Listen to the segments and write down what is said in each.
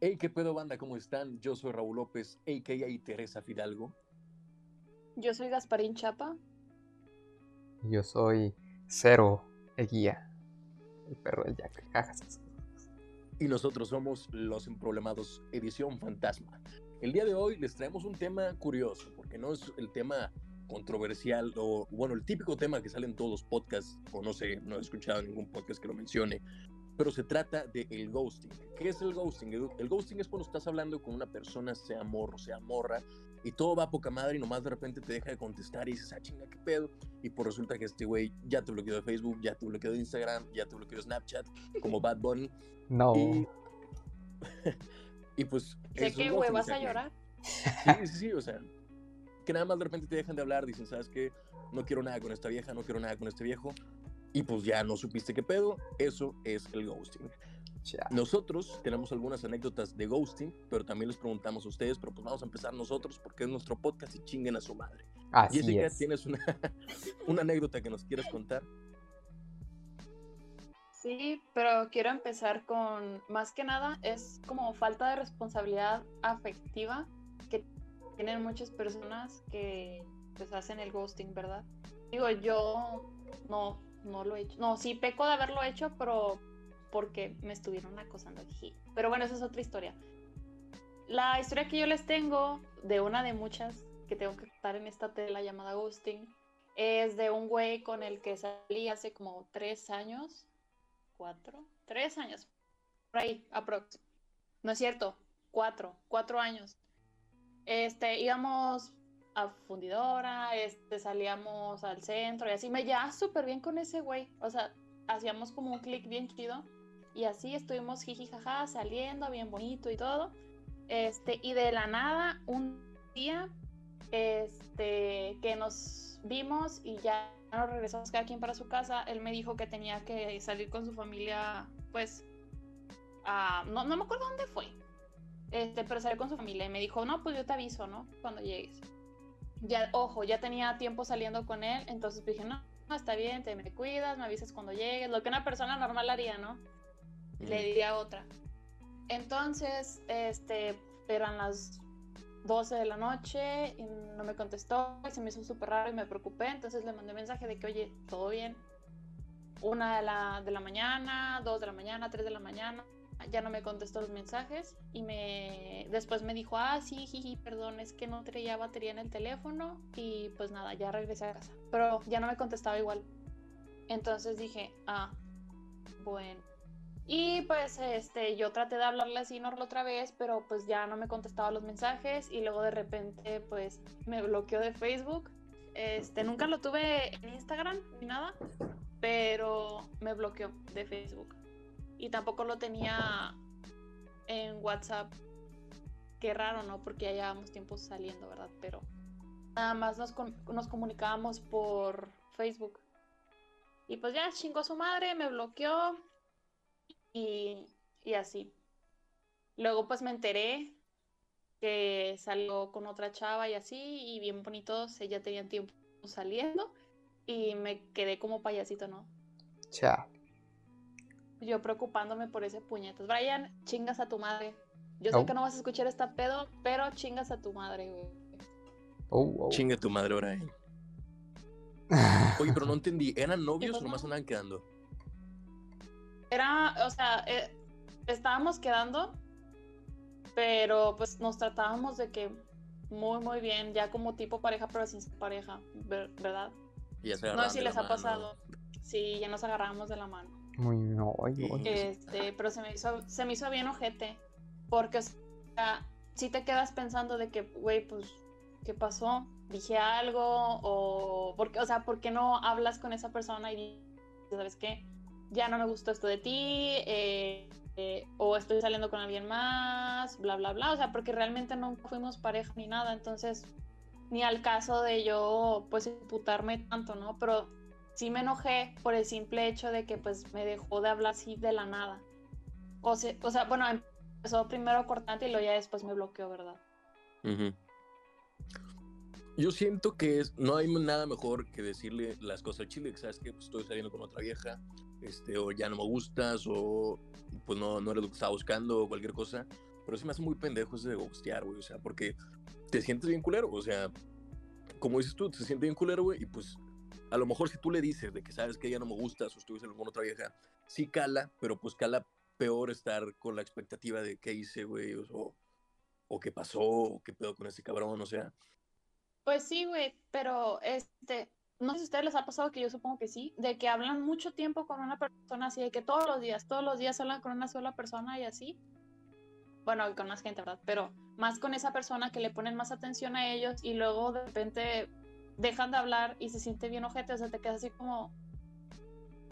Hey, qué pedo banda, ¿cómo están? Yo soy Raúl López, a.k.a. Teresa Fidalgo. Yo soy Gasparín Chapa. Yo soy Cero Eguía, el perro del Jack. Y nosotros somos Los Emproblemados, edición fantasma. El día de hoy les traemos un tema curioso, porque no es el tema controversial o, bueno, el típico tema que sale en todos los podcasts, o no sé, no he escuchado ningún podcast que lo mencione, pero se trata de el ghosting. ¿Qué es el ghosting? El, ghosting es cuando estás hablando con una persona, sea morro, sea morra, y todo va a poca madre y nomás de repente te deja de contestar y dices, ah, chinga, qué pedo. Y por pues resulta que este güey ya te bloqueó de Facebook, ya te bloqueó de Instagram, ya te bloqueó de Snapchat, como Bad Bunny. No. Y, y pues... ¿Sé qué, güey? ¿Vas a llorar? Sí, sí, sí, o sea, que nada más de repente te dejan de hablar, dicen, ¿sabes qué? No quiero nada con esta vieja, no quiero nada con este viejo y pues ya no supiste qué pedo, eso es el ghosting. Nosotros tenemos algunas anécdotas de ghosting, pero también les preguntamos a ustedes, pero pues vamos a empezar nosotros porque es nuestro podcast y chinguen a su madre. Así Jessica, ¿tienes una, una anécdota que nos quieras contar? Sí, pero quiero empezar con, más que nada, es como falta de responsabilidad afectiva que tienen muchas personas que pues hacen el ghosting, ¿verdad? Digo, yo no, no lo he hecho. No, sí peco de haberlo hecho, pero porque me estuvieron acosando aquí. Pero bueno, esa es otra historia. La historia que yo les tengo, de una de muchas que tengo que contar en esta tela llamada Ghosting, es de un güey con el que salí hace como tres años, cuatro, tres años, por ahí, aprox. No es cierto, cuatro, cuatro años. Este, íbamos fundidora, este, salíamos al centro y así. Me llevaba súper bien con ese güey. O sea, hacíamos como un clic bien chido. Y así estuvimos jiji jaja, saliendo bien bonito y todo. Este, y de la nada, un día, este, que nos vimos y ya nos regresamos cada quien para su casa, él me dijo que tenía que salir con su familia, pues, no, no me acuerdo dónde fue. Este, pero salir con su familia y me dijo, no, pues yo te aviso, ¿no? Cuando llegues ya, ojo, ya tenía tiempo saliendo con él, entonces dije, no, no, está bien, te me cuidas, me avisas cuando llegues, lo que una persona normal haría, ¿no? Le diría otra. Entonces, este, eran las 12 de la noche y no me contestó y se me hizo súper raro y me preocupé, entonces le mandé mensaje de que, oye, todo bien. Una de la, de la mañana, dos de la mañana, tres de la mañana, ya no me contestó los mensajes y me después me dijo, ah, sí, perdón, es que no traía batería en el teléfono y pues nada, ya regresé a casa. Pero ya no me contestaba igual. Entonces dije, ah, bueno. Y pues este, yo traté de hablarle así normal otra vez, pero pues ya no me contestaba los mensajes y luego de repente pues me bloqueó de Facebook. Este, nunca lo tuve en Instagram ni nada, pero me bloqueó de Facebook y tampoco lo tenía en WhatsApp. Qué raro, ¿no? Porque ya llevábamos tiempo saliendo, ¿verdad? Pero nada más nos, nos comunicábamos por Facebook. Y pues ya chingó su madre, me bloqueó y, y así. Luego pues me enteré que salió con otra chava y así, y bien bonitos, ella tenía tiempo saliendo y me quedé como payasito, ¿no? Chao. Yo preocupándome por ese puñetas. Brian, chingas a tu madre. Yo sé que no vas a escuchar esta pedo, pero chingas a tu madre, güey. Oh, oh. Chinga a tu madre, Brian. Oye, pero no entendí. ¿Eran novios o nomás andaban quedando? Era, o sea, eh, estábamos quedando, pero pues nos tratábamos de que muy, muy bien, ya como tipo pareja, pero sin pareja, ¿verdad? no sé si les ha pasado. Sí, ya nos agarramos de la mano. Muy no, Este, pero se me hizo, se me hizo bien ojete. Porque, o sea, si te quedas pensando de que, güey, pues, ¿qué pasó? Dije algo, o, porque, o sea, ¿por qué no hablas con esa persona y dices, ¿sabes qué? Ya no me gustó esto de ti, eh, eh, o estoy saliendo con alguien más, bla, bla, bla. O sea, porque realmente no fuimos pareja ni nada, entonces, ni al caso de yo, pues, imputarme tanto, ¿no? Pero sí me enojé por el simple hecho de que pues me dejó de hablar así de la nada. O sea, o sea bueno, empezó primero cortante y luego ya después me bloqueó, ¿verdad? Yo siento que es, no hay nada mejor que decirle las cosas al chile, que sabes que pues, estoy saliendo con otra vieja, este, o ya no me gustas, o pues no, no eres lo que estaba buscando, o cualquier cosa. pero sí me hace muy pendejo ese de ghostear, güey, o sea, porque te sientes bien culero, o sea, como dices tú, te sientes bien culero, güey, y pues a lo mejor si tú le dices de que sabes que ella no me gusta, o estuviste con otra vieja, sí cala, pero pues cala peor estar con la expectativa de qué hice, güey, o, o qué pasó, o qué pedo con ese cabrón, o sea. Pues sí, güey, pero este, no sé si a ustedes les ha pasado que yo supongo que sí, de que hablan mucho tiempo con una persona así, de que todos los días, todos los días hablan con una sola persona y así. Bueno, con más gente, ¿verdad? Pero más con esa persona que le ponen más atención a ellos y luego de repente dejan de hablar y se siente bien ojete, o sea, te quedas así como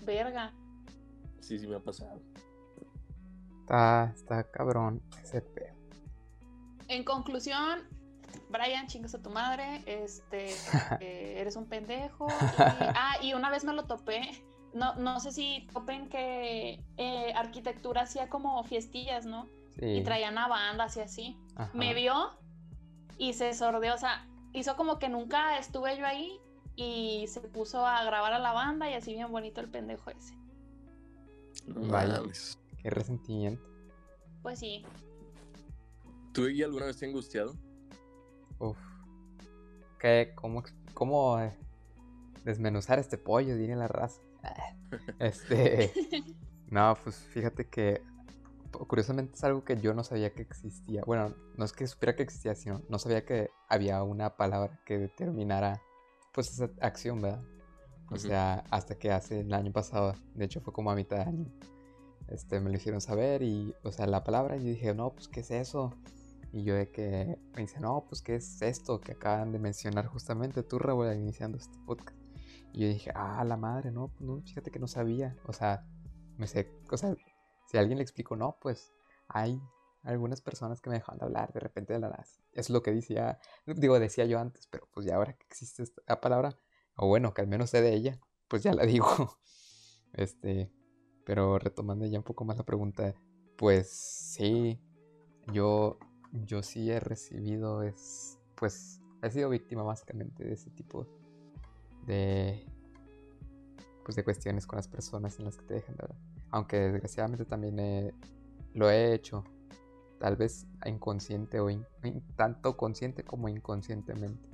verga. Sí, sí me ha pasado. Está, está cabrón ese pedo. En conclusión, Brian, chingas a tu madre, este, eh, eres un pendejo. ah, y una vez me lo topé. No, no sé si topen que eh, arquitectura hacía como fiestillas, ¿no? Y traían una banda así así. Me vio y se sordeó, o sea, hizo como que nunca estuve yo ahí y se puso a grabar a la banda y así bien bonito el pendejo ese. Vaya, qué resentimiento. Pues sí. ¿Tú y alguna vez te angustiado? Uf. ¿Qué? ¿Cómo, cómo eh, desmenuzar este pollo? Diría la raza. Este. No, pues fíjate que curiosamente es algo que yo no sabía que existía. Bueno, no es que supiera que existía, sino no sabía que había una palabra que determinara pues esa acción, ¿verdad? O sea, hasta que hace el año pasado, de hecho fue como a mitad de año, este, me lo hicieron saber y, o sea, la palabra, y yo dije, no, pues, ¿qué es eso? Y yo de que me dice, no, pues, ¿qué es esto que acaban de mencionar justamente tú, Raúl, iniciando este podcast? Y yo dije, ah, la madre, no, no, fíjate que no sabía, o sea, me sé, o sea, si alguien le explico, no, pues hay algunas personas que me dejan de hablar de repente de la nada. Es lo que decía, digo, decía yo antes, pero pues ya ahora que existe esta palabra, o bueno, que al menos sé de ella, pues ya la digo. Este, pero retomando ya un poco más la pregunta, pues sí, yo, yo sí he recibido, es, pues he sido víctima básicamente de ese tipo de, pues de cuestiones con las personas en las que te dejan de hablar aunque desgraciadamente también lo he hecho, tal vez inconsciente o tanto consciente como inconscientemente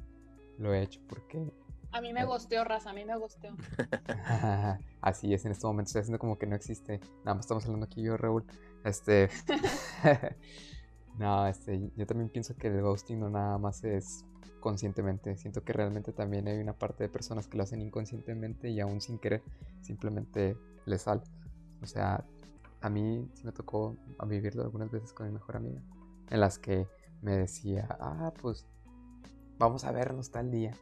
lo he hecho porque... A mí me gusteó, raza, a mí me gusteó. Así es, en este momento estoy haciendo como que no existe. Nada más estamos hablando aquí yo, Raúl. Este... no, este, yo también pienso que el ghosting no nada más es conscientemente. Siento que realmente también hay una parte de personas que lo hacen inconscientemente y aún sin querer simplemente les sale. O sea, a mí sí me tocó vivirlo algunas veces con mi mejor amiga, en las que me decía, ah, pues vamos a vernos tal día.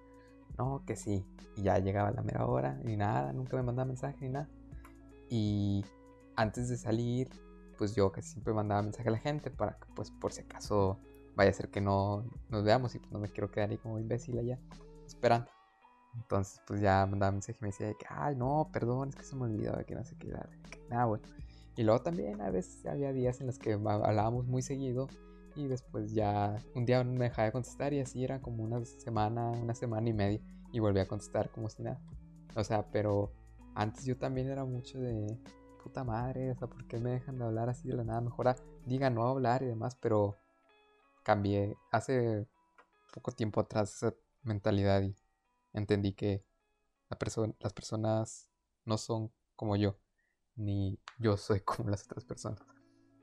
No, que sí. Y ya llegaba la mera hora y nada, nunca me mandaba mensaje ni nada. Y antes de salir, pues yo casi siempre mandaba mensaje a la gente para que, pues por si acaso vaya a ser que no nos veamos y pues no me quiero quedar ahí como imbécil allá esperando. Entonces, pues ya mandaba mensaje y me decía que, ay, no, perdón, es que se me olvidó de que no sé qué, nada, bueno. Y luego también a veces había días en los que hablábamos muy seguido y después ya un día me dejaba de contestar y así era como una semana, una semana y media y volví a contestar como si nada. O sea, pero antes yo también era mucho de puta madre, o sea, ¿por qué me dejan de hablar así de la nada? Mejor diga no hablar y demás, pero cambié hace poco tiempo atrás esa mentalidad y entendí que las personas no son como yo, ni yo soy como las otras personas.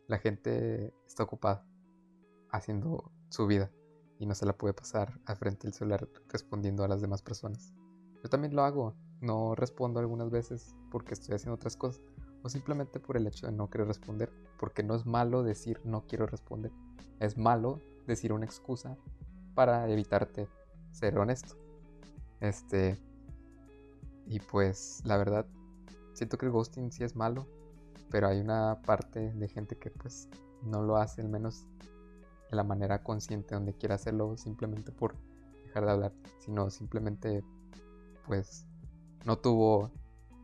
La gente está ocupada haciendo su vida y no se la puede pasar al frente del celular respondiendo a las demás personas. Yo también lo hago, no respondo algunas veces porque estoy haciendo otras cosas o simplemente por el hecho de no querer responder, porque no es malo decir no quiero responder, es malo decir una excusa para evitarte ser honesto. Este. Y pues, la verdad, siento que el ghosting sí es malo. Pero hay una parte de gente que pues no lo hace, al menos de la manera consciente, donde quiere hacerlo simplemente por dejar de hablar, sino simplemente pues no tuvo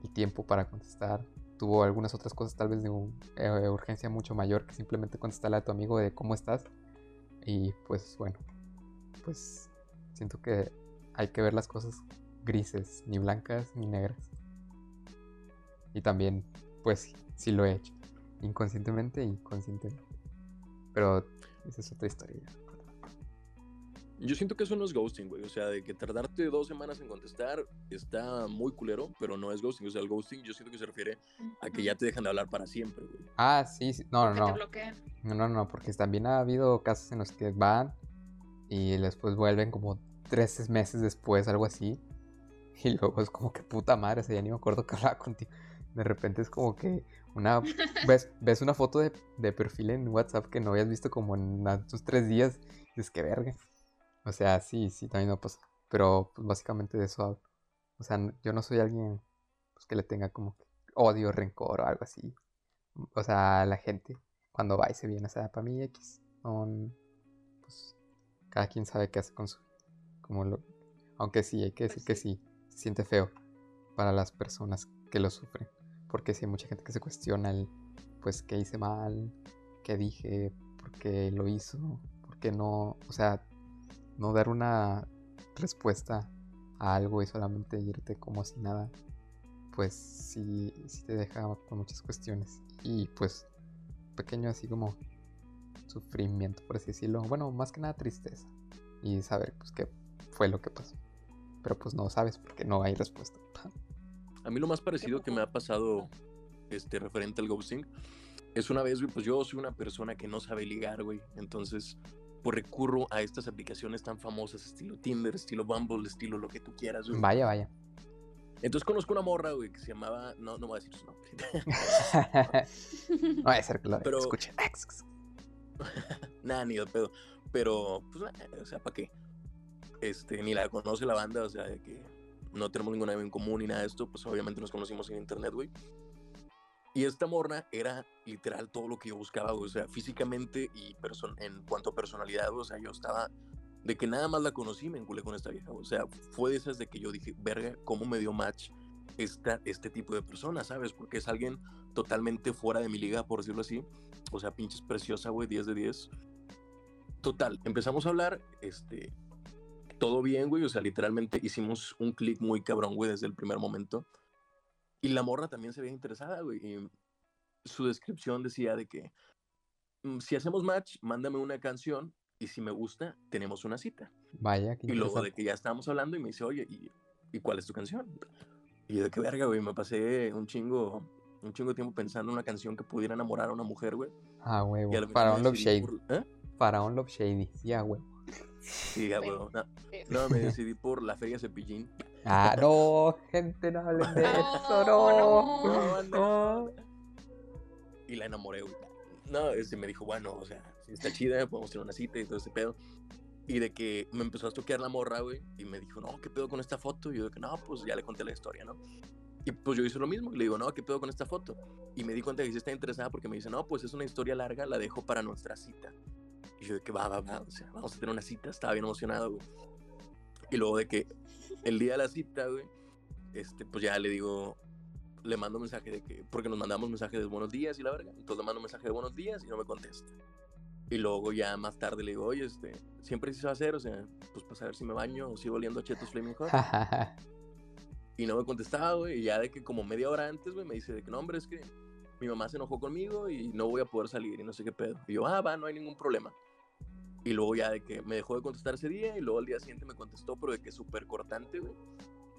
el tiempo para contestar, tuvo algunas otras cosas tal vez de eh, urgencia mucho mayor que simplemente contestarle a tu amigo de cómo estás. Y pues bueno, pues siento que hay que ver las cosas grises, ni blancas ni negras. Y también, pues sí lo he hecho, inconscientemente y conscientemente. Pero esa es otra historia. Yo siento que eso no es ghosting, güey. O sea, de que tardarte dos semanas en contestar está muy culero, pero no es ghosting. O sea, el ghosting yo siento que se refiere a que ya te dejan de hablar para siempre, güey. Ah, sí, sí. No, no, no. No, no, no, porque también ha habido casos en los que van y después vuelven como tres meses después, algo así. Y luego es como que puta madre, o sea, ya ni me acuerdo que hablaba contigo. De repente es como que una ves, ves una foto de, de perfil en WhatsApp que no habías visto como en tus tres días. Y dices que verga. O sea, sí, sí, también me pasa. Pero pues, básicamente de eso hablo. O sea, yo no soy alguien pues, que le tenga como que odio, rencor o algo así. O sea, la gente cuando va y se viene, o sea, para mí X. Son, pues, cada quien sabe qué hace con su... Como lo, aunque sí, hay que decir Pues que sí, se siente feo para las personas que lo sufren. Porque sí hay mucha gente que se cuestiona el, pues, qué hice mal, qué dije, por qué lo hizo, por qué no, o sea, no dar una respuesta a algo y solamente irte como si nada, pues sí, sí te deja con muchas cuestiones. Y pues, pequeño así como sufrimiento, por así decirlo. Bueno, más que nada tristeza. Y saber pues qué fue lo que pasó. Pero pues no sabes porque no hay respuesta. A mí lo más parecido que me ha pasado este, referente al ghosting es una vez, güey, pues yo soy una persona que no sabe ligar, güey. Entonces, pues recurro a estas aplicaciones tan famosas, estilo Tinder, estilo Bumble, estilo lo que tú quieras, güey. Vaya, vaya. Entonces conozco una morra, güey, que se llamaba, no, no voy a decir su nombre. no vaya a ser que lo Pero- escuchen. Nada, ni de pedo. Pero, pues, eh, o sea, ¿para qué? Este, ni la conoce la banda, o sea, de que no tenemos ninguna en común ni nada de esto, pues obviamente nos conocimos en internet, güey. Y esta morra era literal todo lo que yo buscaba, güey, o sea, físicamente y en cuanto a personalidad, güey, o sea, yo estaba de que nada más la conocí, me enculé con esta vieja, güey, o sea, fue de esas de que yo dije, verga, ¿cómo me dio match esta, este tipo de persona, sabes? Porque es alguien totalmente fuera de mi liga, por decirlo así, o sea, pinches preciosa, güey, 10 de 10. Total, empezamos a hablar, este, todo bien, güey, o sea, literalmente hicimos un clic muy cabrón, güey, desde el primer momento. Y la morra también se veía interesada, güey, y su descripción decía de que "Mm, si hacemos match, mándame una canción y si me gusta, tenemos una cita. Vaya, qué Y luego de que ya estábamos hablando y me dice, oye, ¿y, ¿y cuál es tu canción? Y yo de qué verga, güey, me pasé un chingo, un chingo tiempo pensando en una canción que pudiera enamorar a una mujer, güey. Ah, huevo. Y a la vez Para un Love Shady. ¿eh? Para un Love Shady. Sí, ah, huevo. Sí, ya, güey. No, Sí. no, me decidí por la Feria Cepillín. Ah, no, gente, no hablen de No, eso, no. no. no. Y la enamoré, güey. No, este me dijo, bueno, o sea, si está chida, podemos tener una cita y todo ese pedo. Y de que me empezó a toquear la morra, güey, y me dijo, no, ¿qué pedo con esta foto? Y yo de que, no, pues ya le conté la historia, ¿no? Y pues yo hice lo mismo, y le digo, no, ¿qué pedo con esta foto? Y me di cuenta que sí está interesada porque me dice, no, pues es una historia larga, la dejo para nuestra cita. Y yo de que, va, va, va, o sea, vamos a tener una cita, estaba bien emocionado, güey. Y luego de que el día de la cita, güey, este, pues ya le digo, le mando mensaje de que, porque nos mandamos mensaje de buenos días y la verga, entonces le mando mensaje de buenos días y no me contesta. Y luego ya más tarde le digo, oye, este, siempre se va a hacer, o sea, pues para saber si me baño o sigo oliendo a Chetos Flaming Hot. Y no me contestaba, güey, y ya de que como media hora antes, güey, me dice de que no, hombre, es que mi mamá se enojó conmigo y no voy a poder salir y no sé qué pedo. Y yo, ah, va, no hay ningún problema. Y luego ya de que me dejó de contestar ese día y luego al día siguiente me contestó, pero de que súper cortante, güey.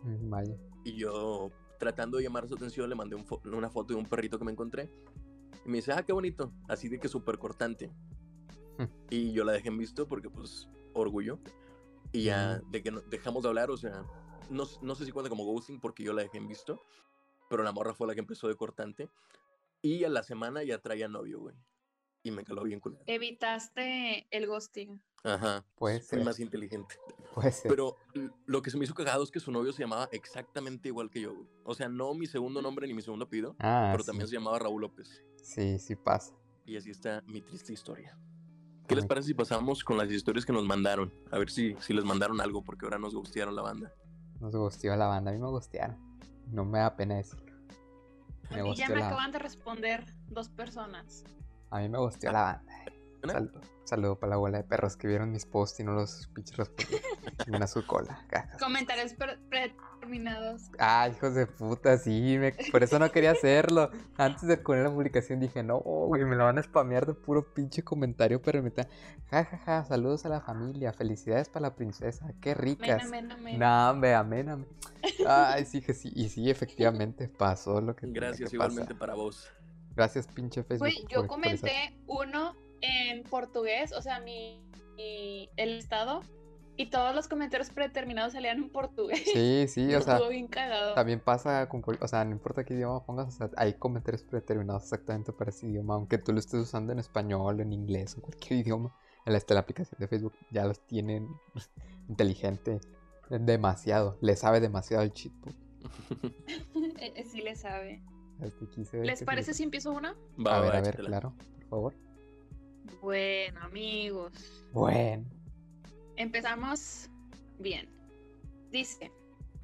Mm, Vaya. Y yo, tratando de llamar su atención, le mandé un fo- una foto de un perrito que me encontré. Y me dice, ah, qué bonito. Así de que súper cortante. Hmm. y yo la dejé en visto porque, pues, orgullo. Y ya, de que no- dejamos de hablar, o sea, no, no sé si cuenta como ghosting porque yo la dejé en visto. Pero la morra fue la que empezó de cortante. Y a la semana ya traía novio, güey. Y me caló bien culero. Evitaste el ghosting. Ajá. Puede Fui ser. más inteligente. Puede ser. Pero lo que se me hizo cagado es que su novio se llamaba exactamente igual que yo, güey. O sea, no mi segundo nombre ni mi segundo apellido, ah, pero sí. también se llamaba Raúl López. Sí, sí pasa. Y así está mi triste historia. ¿Qué les parece si pasamos con las historias que nos mandaron? A ver si, si les mandaron algo, porque ahora nos gustearon la banda. Nos gusteó la banda. A mí me gustearon. No me da pena decirlo. Me Y ya me la acaban de responder dos personas. A mí me gusteó la banda. ¿Una? Saludo, saludo para la bola de perros que vieron mis posts y no los pinches respondieron. Ven a su cola. Comentarios pre- pre- predeterminados. Ah, hijos de puta, sí, me- por eso no quería hacerlo. Antes de poner la publicación dije, no, güey, me lo van a spamear de puro pinche comentario, pero me está, ja, ja, ja, saludos a la familia, felicidades para la princesa, qué ricas. Amén, amén, amén. No, hombre, amén, amén. Ay, sí, que sí, y sí, efectivamente pasó lo que Gracias que igualmente para vos. Gracias, pinche Facebook. Güey, yo comenté uno en portugués, o sea, mi, mi- el estado, y todos los comentarios predeterminados salían en portugués. Sí, sí, o sea, Estuvo bien cagado. también pasa con, o sea, no importa qué idioma pongas, o sea, hay comentarios predeterminados exactamente para ese idioma, aunque tú lo estés usando en español, en inglés, en cualquier idioma. En la, la aplicación de Facebook ya los tienen inteligente, demasiado, le sabe demasiado el cheat. Eh, eh, sí le sabe. Este, quise ver ¿Les que parece sí. si empiezo una? Va, A ver, va, a ver, échatela. claro, por favor. Bueno, amigos. Bueno. Empezamos bien. Dice,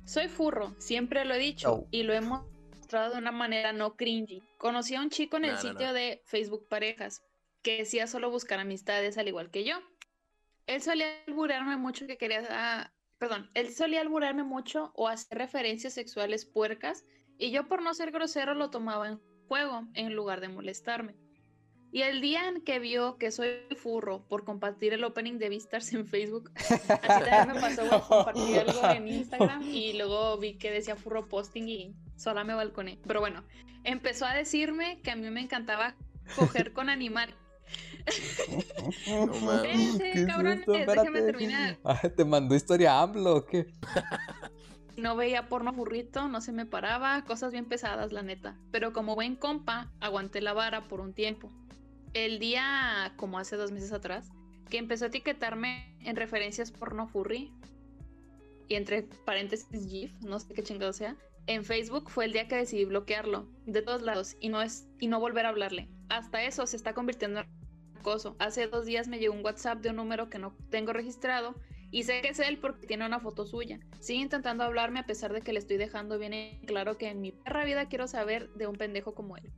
soy furro, siempre lo he dicho Oh. y lo he mostrado de una manera no cringy. Conocí a un chico en el No, no, sitio no. de Facebook Parejas que decía solo buscar amistades al igual que yo. Él solía alburarme mucho que quería... ah, perdón, él solía alburarme mucho o hacer referencias sexuales puercas y yo por no ser grosero lo tomaba en juego en lugar de molestarme. Y el día en que vio que soy furro por compartir el opening de Vistars en Facebook, así también me pasó, güey, compartí algo en Instagram y luego vi que decía furro posting y sola me balconé. Pero bueno, empezó a decirme que a mí me encantaba coger con animales. No déjenme Espérate. terminar. Ah, ¿Te mandó historia AMLO o qué? No veía porno furrito, no se me paraba, cosas bien pesadas, la neta. Pero como buen compa, aguanté la vara por un tiempo. El día, como hace dos meses atrás, que empezó a etiquetarme en referencias porno furry, y entre paréntesis GIF, no sé qué chingado sea, en Facebook fue el día que decidí bloquearlo, de todos lados, y no, es, y no volver a hablarle. Hasta eso se está convirtiendo en acoso. Hace dos días me llegó un WhatsApp de un número que no tengo registrado y sé que es él porque tiene una foto suya. Sigue intentando hablarme a pesar de que le estoy dejando bien en claro que en mi perra vida quiero saber de un pendejo como él.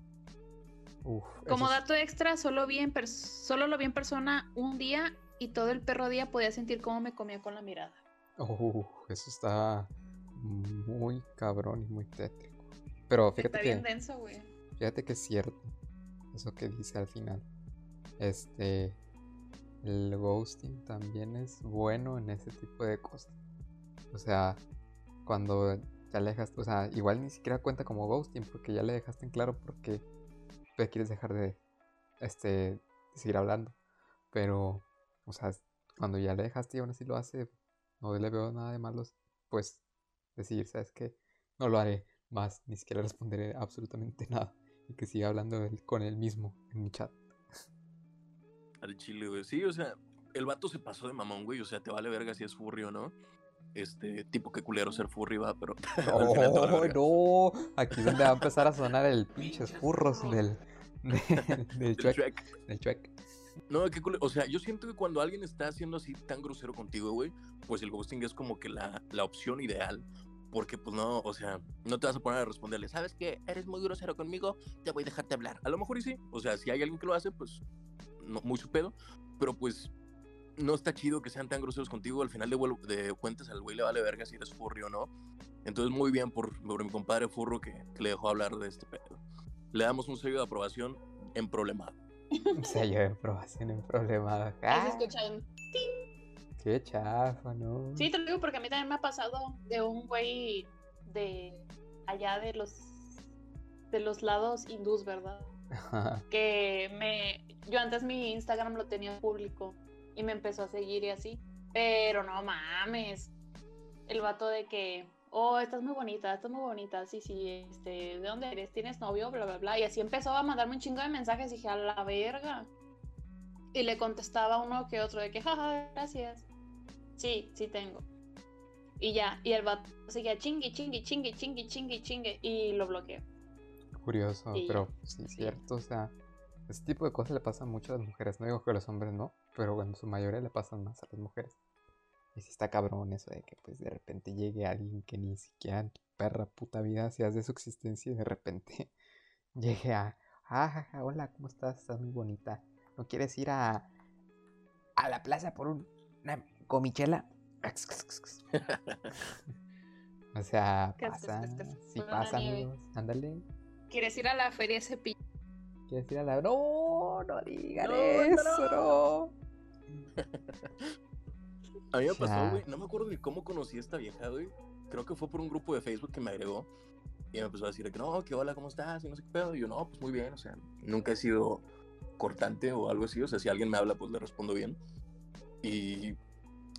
Uf, Como es- dato extra, solo, vi en solo lo vi en persona un día y todo el perro día podía sentir cómo me comía con la mirada. Uf, eso está muy cabrón y muy tétrico. Pero fíjate Está que, bien denso, güey. fíjate que es cierto eso que dice al final. Este, el ghosting también es bueno en ese tipo de cosas. O sea, cuando te alejas, o sea, igual ni siquiera cuenta como ghosting porque ya le dejaste en claro porque te quieres dejar de, este, seguir hablando. Pero, o sea, cuando ya le dejaste y aún así lo hace, no le veo nada de malos, pues decir, ¿sabes qué? No lo haré más, ni siquiera responderé absolutamente nada. Y que siga hablando con él mismo en mi chat. Al chile, güey. Sí, o sea, el vato se pasó de mamón, güey. O sea, te vale verga si es furry o no. Este, tipo que culero ser furry, va, pero. vale ¡Oh, verga. no! Aquí es donde va a empezar a sonar el pinches furros del, del, del El chuec. Del chuec. No, qué culero. O sea, yo siento que cuando alguien está haciendo así tan grosero contigo, güey, pues el ghosting es como que la, la opción ideal. Porque, pues no, o sea, no te vas a poner a responderle, ¿sabes qué? Eres muy grosero conmigo, te voy a dejarte hablar. A lo mejor y sí. O sea, si hay alguien que lo hace, pues, no, muy su pedo. Pero pues, no está chido que sean tan groseros contigo. Al final de, de cuentas, al güey le vale verga si eres furry o no. Entonces, muy bien por, por mi compadre furro que, que le dejó hablar de este pedo. Le damos un sello de aprobación en problemado. Sello de aprobación en problemado. Ahí ¡Ah! se escuchan. ¡Qué chafa, no! Sí, te lo digo porque a mí también me ha pasado de un güey de allá de los de los lados hindús, ¿verdad? Que me yo antes mi Instagram lo tenía público y me empezó a seguir y así pero no mames el vato de que oh estás muy bonita estás muy bonita sí sí este de dónde eres tienes novio bla bla bla y así empezó a mandarme un chingo de mensajes y dije a la verga y le contestaba uno que otro de que jaja gracias sí sí tengo. Y ya y el vato seguía chingui chingui chingui chingui chingui chingue y lo bloqueé Curioso, pero sí, Sí. cierto, o sea, ese tipo de cosas le pasan mucho a las mujeres. No digo que a los hombres no, pero en su mayoría le pasan más a las mujeres. Y sí está cabrón eso de que pues de repente llegue alguien que ni siquiera en tu perra puta vida seas de su existencia y de repente llegue a, ah, hola, ¿cómo estás? Estás muy bonita. ¿No quieres ir a, a la plaza por un- una gomichela? O sea, pasa. La pasa, amigos. Ándale. ¿Quieres ir a la feria cepillo? ¿Quieres ir a la.? No, no digan No, eso, no. A mí me pasó, güey. No me acuerdo ni cómo conocí a esta vieja, güey. Creo que fue por un grupo de Facebook que me agregó. Y me empezó a decir que no, que hola, ¿cómo estás? Y no sé qué pedo. Y yo, no, pues muy bien. O sea, nunca he sido cortante o algo así. O sea, si alguien me habla, pues le respondo bien. Y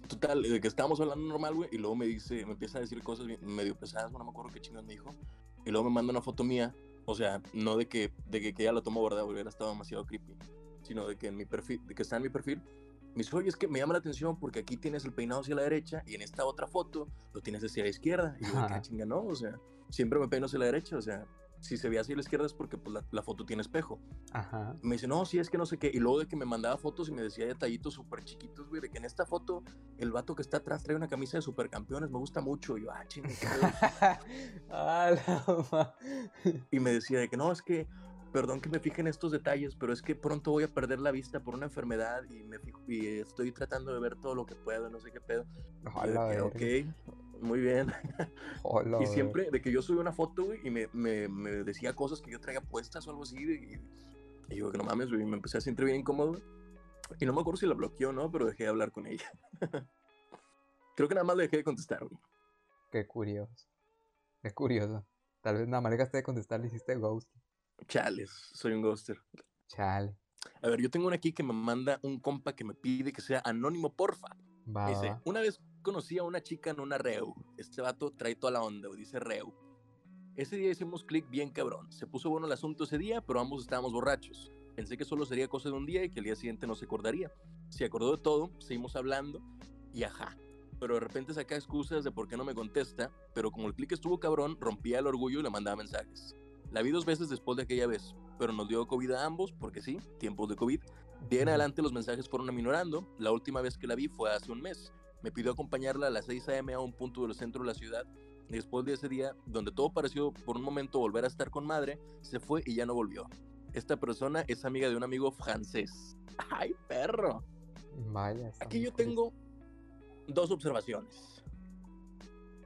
total, de que estábamos hablando normal, güey. Y luego me dice, me empieza a decir cosas medio pesadas. No me acuerdo qué chingados me dijo. Y luego me manda una foto mía. O sea, no de que, de que, que lo tomó, ¿verdad? Porque hubiera estado demasiado creepy. Sino de que en mi perfil, de que está en mi perfil. Me dice, oye, es que me llama la atención porque aquí tienes el peinado hacia la derecha y en esta otra foto lo tienes hacia la izquierda. Y yo. ¿qué chinga no? O sea, siempre me peino hacia la derecha. O sea, si se ve hacia la izquierda es porque pues, la, la foto tiene espejo. Ajá. Me dice, no, sí, es que no sé qué. Y luego de que me mandaba fotos y me decía detallitos súper chiquitos, güey, de que en esta foto el vato que está atrás trae una camisa de supercampeones, me gusta mucho. Y yo, ah, pedo". Ah, Y me decía de que no, es que, perdón que me fije en estos detalles, pero es que pronto voy a perder la vista por una enfermedad y, me fijo, y estoy tratando de ver todo lo que puedo, no sé qué pedo. Y yo que, ok, muy bien. Hola, Y siempre, de que yo subí una foto, güey, y me, me, me decía cosas que yo traía puestas o algo así, y, y yo, que no mames, güey, me empecé a sentir bien incómodo. Y no me acuerdo si la bloqueó o no, pero dejé de hablar con ella. Creo que nada más le dejé de contestar, güey. Qué curioso. Qué curioso. Tal vez nada más dejaste de contestar, le hiciste ghost. Chales, soy un ghoster. Chale. A ver, yo tengo una aquí que me manda un compa que me pide que sea anónimo, porfa. Va, Dice, va. una vez conocí a una chica en una reu. Este vato trae toda la onda, dice reu. Ese día hicimos clic bien cabrón. Se puso bueno el asunto ese día, pero ambos estábamos borrachos. Pensé que solo sería cosa de un día y que el día siguiente no se acordaría. Se acordó de todo, seguimos hablando y ajá. Pero de repente saca excusas de por qué no me contesta, pero como el clic estuvo cabrón, rompía el orgullo y le mandaba mensajes. La vi dos veces después de aquella vez, pero nos dio COVID a ambos, porque sí, tiempos de COVID. De en adelante los mensajes fueron aminorando. La última vez que la vi fue hace un mes. Me pidió acompañarla a las 6 a.m. a un punto del centro de la ciudad. Y después de ese día, donde todo pareció por un momento volver a estar con madre, se fue y ya no volvió. Esta persona es amiga de un amigo francés. ¡Ay, perro! Vaya. Aquí yo tengo dos observaciones.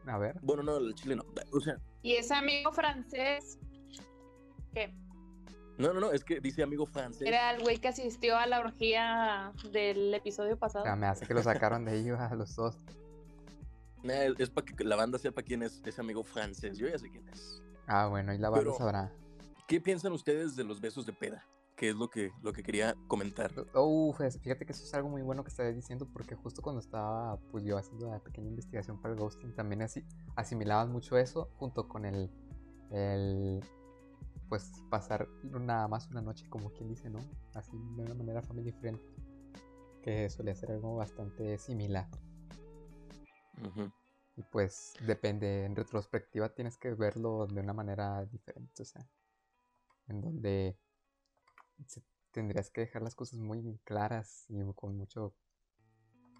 A ver. Bueno, no, el chile no. O sea, Y ese amigo francés, ¿qué? No, no, no, es que dice amigo francés. Era el güey que asistió a la orgía del episodio O pasado. sea, me hace que lo sacaron de ahí a los dos. Nah, es, es para que la banda sepa quién es ese amigo francés. Yo ya sé quién es. Ah, bueno, y la banda Pero- sabrá. ¿Qué piensan ustedes de los besos de peda? Que es lo que, lo que quería comentar. Uf, es- fíjate que eso es algo muy bueno que estás diciendo porque justo cuando estaba pues yo haciendo la pequeña investigación para el ghosting también así asimilaban mucho eso junto con el el pues pasar nada más una noche como quien dice, ¿no? Así de una manera family friend que solía ser algo bastante similar y pues depende en retrospectiva tienes que verlo de una manera diferente, o sea, en donde se- tendrías que dejar las cosas muy claras y con mucho,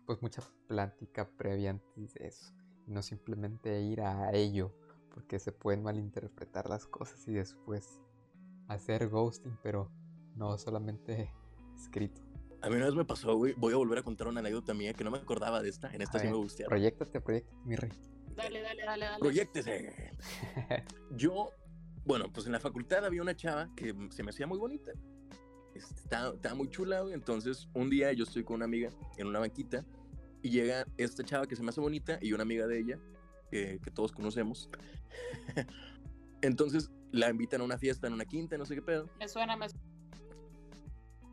pues mucha plática previa antes de eso. Y no simplemente ir a ello, porque se pueden malinterpretar las cosas y después hacer ghosting, pero no solamente escrito. A mí una vez me pasó, güey. Voy a volver a contar una anécdota mía que no me acordaba de esta. En esta A sí ver, me gustaron. Proyectate, proyectate, mi rey. Dale, dale, dale, dale. Proyéctese. Yo, bueno, pues en la facultad había una chava que se me hacía muy bonita. Este, Estaba, estaba muy chula, güey. Entonces, un día yo estoy con una amiga en una banquita y llega esta chava que se me hace bonita y una amiga de ella que, que todos conocemos. Entonces, la invitan a una fiesta en una quinta, no sé qué pedo. Me suena, me suena.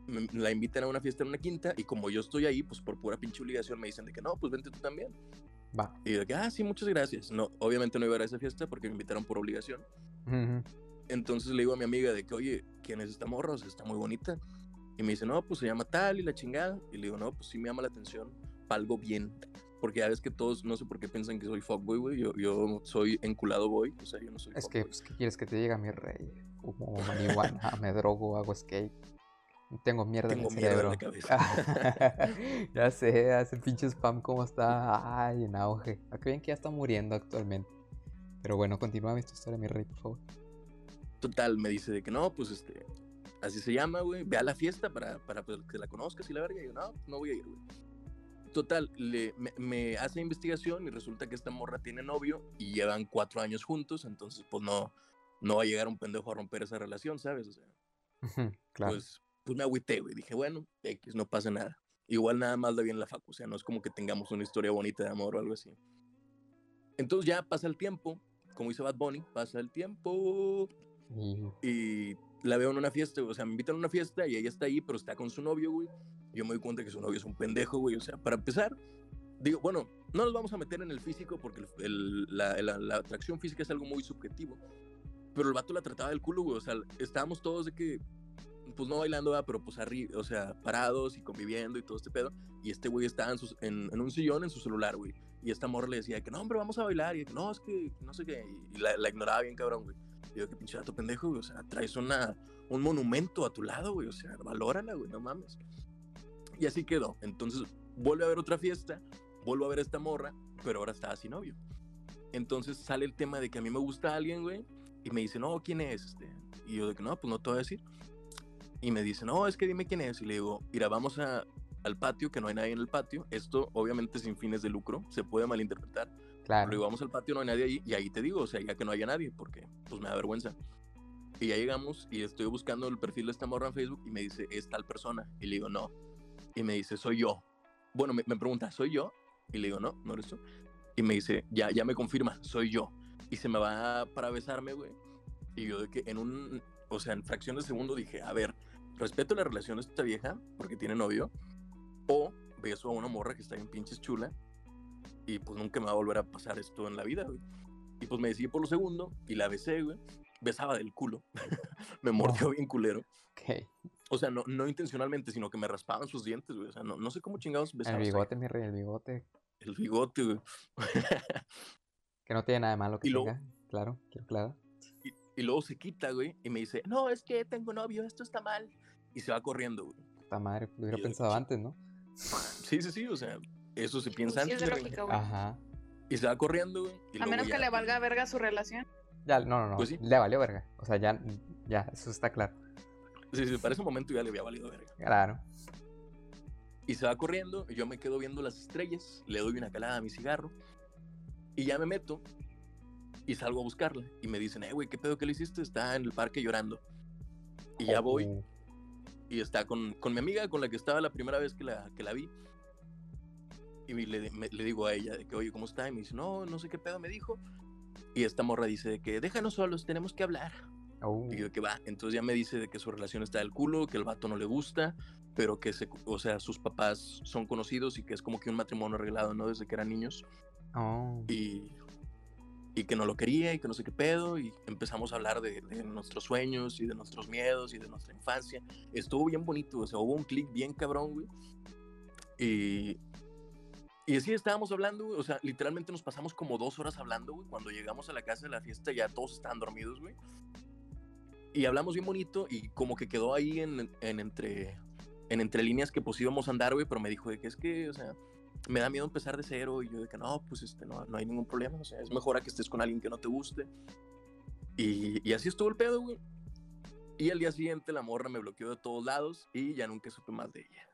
me- la invitan a una fiesta en una quinta y como yo estoy ahí, pues por pura pinche obligación me dicen de que no, pues vente tú también. Va. Y de que, ah, sí, muchas gracias. No, obviamente no iba a ir a esa fiesta porque me invitaron por obligación. Entonces le digo a mi amiga de que, oye, ¿quién es esta morra? O sea, está muy bonita. Y me dice, no, pues se llama tal y la chingada. Y le digo, no, pues sí me llama la atención, palgo bien. Porque ya ves que todos, no sé por qué piensan que soy fuckboy, güey. Yo, yo soy enculado boy, o sea, yo no soy Es que, pues, ¿qué quieres que te diga mi rey? Fumo marihuana, me drogo, hago skate. Tengo mierda Tengo en el mierda en la cabeza. ya sé, hace pinche spam como está. Ay, en auge. Aquí bien que ya está muriendo actualmente. Pero bueno, continúa tu historia, mi rey, por favor. Total, me dice de que no, pues este, así se llama, güey. Ve a la fiesta para, para pues, que la conozcas y la verga. Y yo, no, no voy a ir, güey. Total, le, me, me hace investigación y resulta que esta morra tiene novio y llevan cuatro años juntos, entonces pues no, no va a llegar un pendejo a romper esa relación, ¿sabes? O sea, Claro. pues, pues me agüité, güey. Dije, bueno, X, no pasa nada. Igual nada más da bien la facu, o sea, no es como que tengamos una historia bonita de amor o algo así. Entonces ya pasa el tiempo, como dice Bad Bunny, pasa el tiempo Y y la veo en una fiesta, o sea, me invitan a una fiesta y ella está ahí, pero está con su novio, güey. Yo me doy cuenta que su novio es un pendejo, güey. O sea, para empezar, digo, bueno, no nos vamos a meter en el físico porque el- el- la, la- la atracción física es algo muy subjetivo. Pero el vato la trataba del culo, güey. O sea, estábamos todos de que, pues no bailando, ¿verdad? pero pues arriba, o sea, parados y conviviendo y todo este pedo. Y este güey estaba en, en, en un sillón en su celular, güey. Y esta morra le decía que no, hombre, vamos a bailar. Y que no, es que no sé qué. Y la, la ignoraba bien, cabrón, güey. Yo, que pinche dato pendejo, güey. O sea, traes una, un monumento a tu lado, güey. O sea, valórala, güey, no mames. Y así quedó. Entonces, vuelve a haber otra fiesta, vuelvo a ver a esta morra, pero ahora estaba sin novio. Entonces sale el tema de que a mí me gusta alguien, güey, y me dice, no, ¿quién es? Este? Y yo de que no, pues no te voy a decir. Y me dice, no, es que dime quién es. Y le digo, mira, vamos a, al patio, que no hay nadie en el patio. Esto, obviamente, sin fines de lucro, se puede malinterpretar. claro. Luego vamos al patio, no hay nadie ahí, y ahí te digo, o sea, ya que no haya nadie, porque pues me da vergüenza. Y ya llegamos y estoy buscando el perfil de esta morra en Facebook y me dice, es tal persona. Y le digo, no. Y me dice, soy yo. Bueno, me, me pregunta, ¿soy yo? Y le digo, no, no eres tú. Y me dice, ya, ya me confirma, soy yo. Y se me va para besarme, güey. Y yo de que en un, o sea, en fracción de segundo dije, a ver, respeto la relación de esta vieja porque tiene novio. O beso a una morra que está bien pinches chula y pues nunca me va a volver a pasar esto en la vida, güey. Y pues me decidí por lo segundo y la besé, güey. Besaba del culo. me mordió bien culero. Ok. O sea, no, no intencionalmente, sino que me raspaban sus dientes, güey. O sea, no, no sé cómo chingados besaba. El bigote, mi rey, el bigote. El bigote, güey. Que no tiene nada de malo que Y luego-. Claro, quiero claro. y, y luego se quita, güey, y me dice, no, es que tengo novio, esto está mal. Y se va corriendo, güey. Puta madre, lo hubiera yo, pensado antes, ¿no? Sí, sí, sí, o sea, eso se piensa Sí, es antes. de güey. lógica, güey. Ajá. Y se va corriendo, güey. y A menos ya, que le valga verga su relación. Ya, no, no, no. Pues sí. Le valió verga. O sea, ya, ya, eso está claro. Sí, sí, para ese momento ya le había valido verga. Claro. Y se va corriendo, y yo me quedo viendo las estrellas, le doy una calada a mi cigarro, y ya me meto, y salgo a buscarla. Y me dicen, eh, güey, ¿qué pedo que le hiciste? Está en el parque llorando. Y ya voy, Oh, y está con, con mi amiga, con la que estaba la primera vez que la, que la vi. Y le, me- le digo a ella de que, oye, ¿cómo está? Y me dice, no, no sé qué pedo me dijo. Y esta morra dice de que, déjanos solos, tenemos que hablar. Oh, Y yo que va, entonces ya me dice de que su relación está del culo, que el vato no le gusta, pero que se, o sea, sus papás son conocidos y que es como que un matrimonio arreglado, ¿no? Desde que eran niños oh. y, y que no lo quería y que no sé qué pedo y empezamos a hablar de, de nuestros sueños y de nuestros miedos y de nuestra infancia. Estuvo bien bonito, o sea, hubo un clic bien cabrón, güey. Y, y así estábamos hablando, güey, o sea, literalmente nos pasamos como dos horas hablando, güey. Cuando llegamos a la casa de la fiesta ya todos estaban dormidos, güey. Y hablamos bien bonito y como que quedó ahí en, en entre en entre líneas que pues íbamos a andar, güey, pero me dijo de que es que, o sea, me da miedo empezar de cero y yo de que no, pues este, no, no hay ningún problema, o sea, es mejor a que estés con alguien que no te guste. Y, y así estuvo el pedo, güey. Y al día siguiente la morra me bloqueó de todos lados y ya nunca supe más de ella.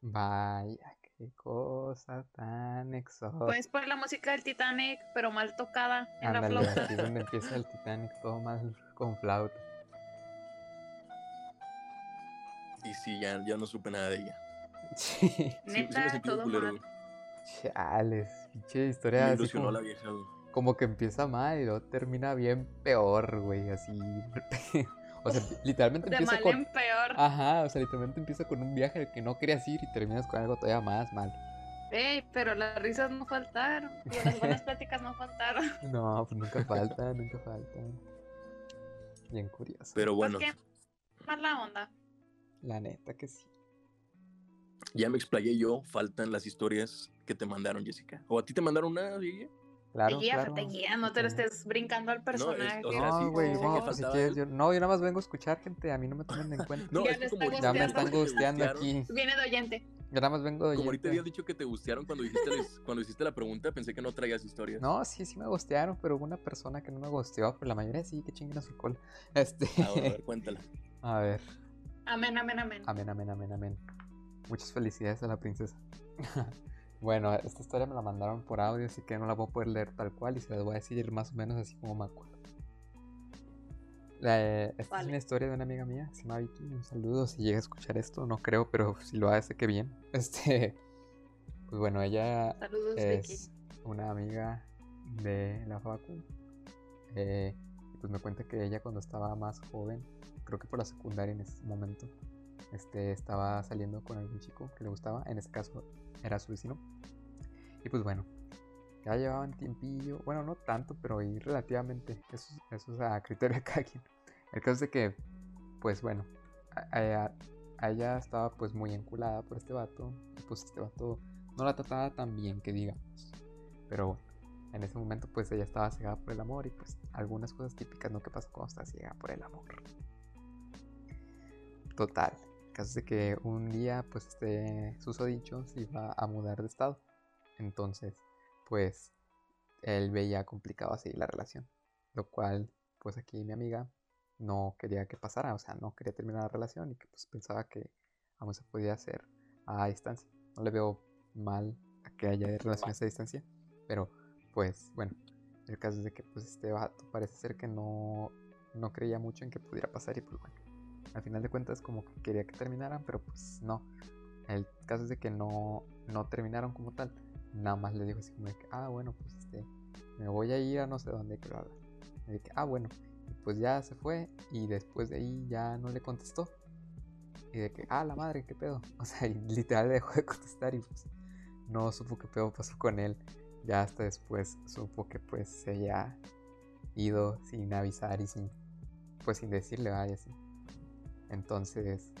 Vaya, qué cosa tan exótica. Puedes poner la música del Titanic, pero mal tocada en la Ándale, flauta. aquí es donde empieza el Titanic, todo mal con flauta. Y sí, ya, ya no supe nada de ella. Sí. Sí, sí me Neta, todo culero, mal. Chales, pinche Me historia así ilusionó como, la vieja, güey. como que empieza mal y luego termina bien peor, güey, así. o sea, literalmente De empieza mal con... en peor. Ajá, o sea, literalmente empieza con un viaje al que no querías ir y terminas con algo todavía más mal. Ey, pero las risas no faltaron. Digo, las buenas pláticas no faltaron. No, pues nunca falta, nunca falta. Bien curioso. Pero bueno, Pues qué mala onda. La neta que sí. ya me explayé yo, faltan las historias que te mandaron, Jessica. ¿O a ti te mandaron una, Guille? Claro, te guía, claro. te guía, no te lo estés brincando al personaje. o sea, No, sí, güey, sí, no, pues si quieres, yo, no, yo nada más vengo a escuchar, gente, a mí no me tomen en cuenta. No, Ya es como me están te gusteando aquí. Viene de oyente. Yo nada más vengo de Como ahorita oyente. habías dicho que te gustearon cuando dijiste, cuando hiciste la pregunta, pensé que no traías historias. No, sí, sí me gustearon, pero hubo una persona que no me gusteó, pero la mayoría sí, que chinguen a su cola. Este, Ah, a ver, cuéntala. a ver, Amén, amén, amén. amén, amén, amén, amén. Muchas felicidades a la princesa. bueno, esta historia me la mandaron por audio, así que no la voy a poder leer tal cual y se las voy a decir más o menos así como me acuerdo. esta es una historia de una amiga mía, se llama Vicky. Un saludo si llega a escuchar esto, no creo, pero si lo hace, que bien. Este, pues bueno, ella es una amiga de la Facu. Eh, pues me cuenta que ella cuando estaba más joven, creo que por la secundaria en ese momento, este, estaba saliendo con algún chico que le gustaba, en este caso era su vecino. Y pues bueno, ya llevaban tiempillo, bueno, no tanto, pero ahí relativamente, eso, eso es a criterio de cada quien. El caso es de que, pues bueno, ella estaba pues muy enculada por este vato, y pues este vato no la trataba tan bien que digamos. Pero bueno, en ese momento pues ella estaba cegada por el amor y pues algunas cosas típicas, ¿no? que pasa cuando estás ciega por el amor? Total, caso de que un día pues este susodicho se iba a mudar de estado. Entonces, pues él veía complicado así la relación. Lo cual, pues aquí mi amiga no quería que pasara, o sea, no quería terminar la relación y que pues pensaba que aún se podía hacer a distancia. No le veo mal a que haya relaciones a distancia, pero pues bueno, el caso es de que pues este vato parece ser que no, no creía mucho en que pudiera pasar y pues bueno, al final de cuentas como que quería que terminaran, pero pues no. El caso es de que no, no terminaron como tal. Nada más le dijo así como de que, ah, bueno, pues este, me voy a ir a no sé dónde, que lo Y de que, ah, bueno, y pues ya se fue y después de ahí ya no le contestó. Y de que, ah, la madre, qué pedo. O sea, y literal dejó de contestar y pues no supo qué pedo pasó con él ya hasta después supo que pues se había ido sin avisar y sin pues sin decirle vaya así entonces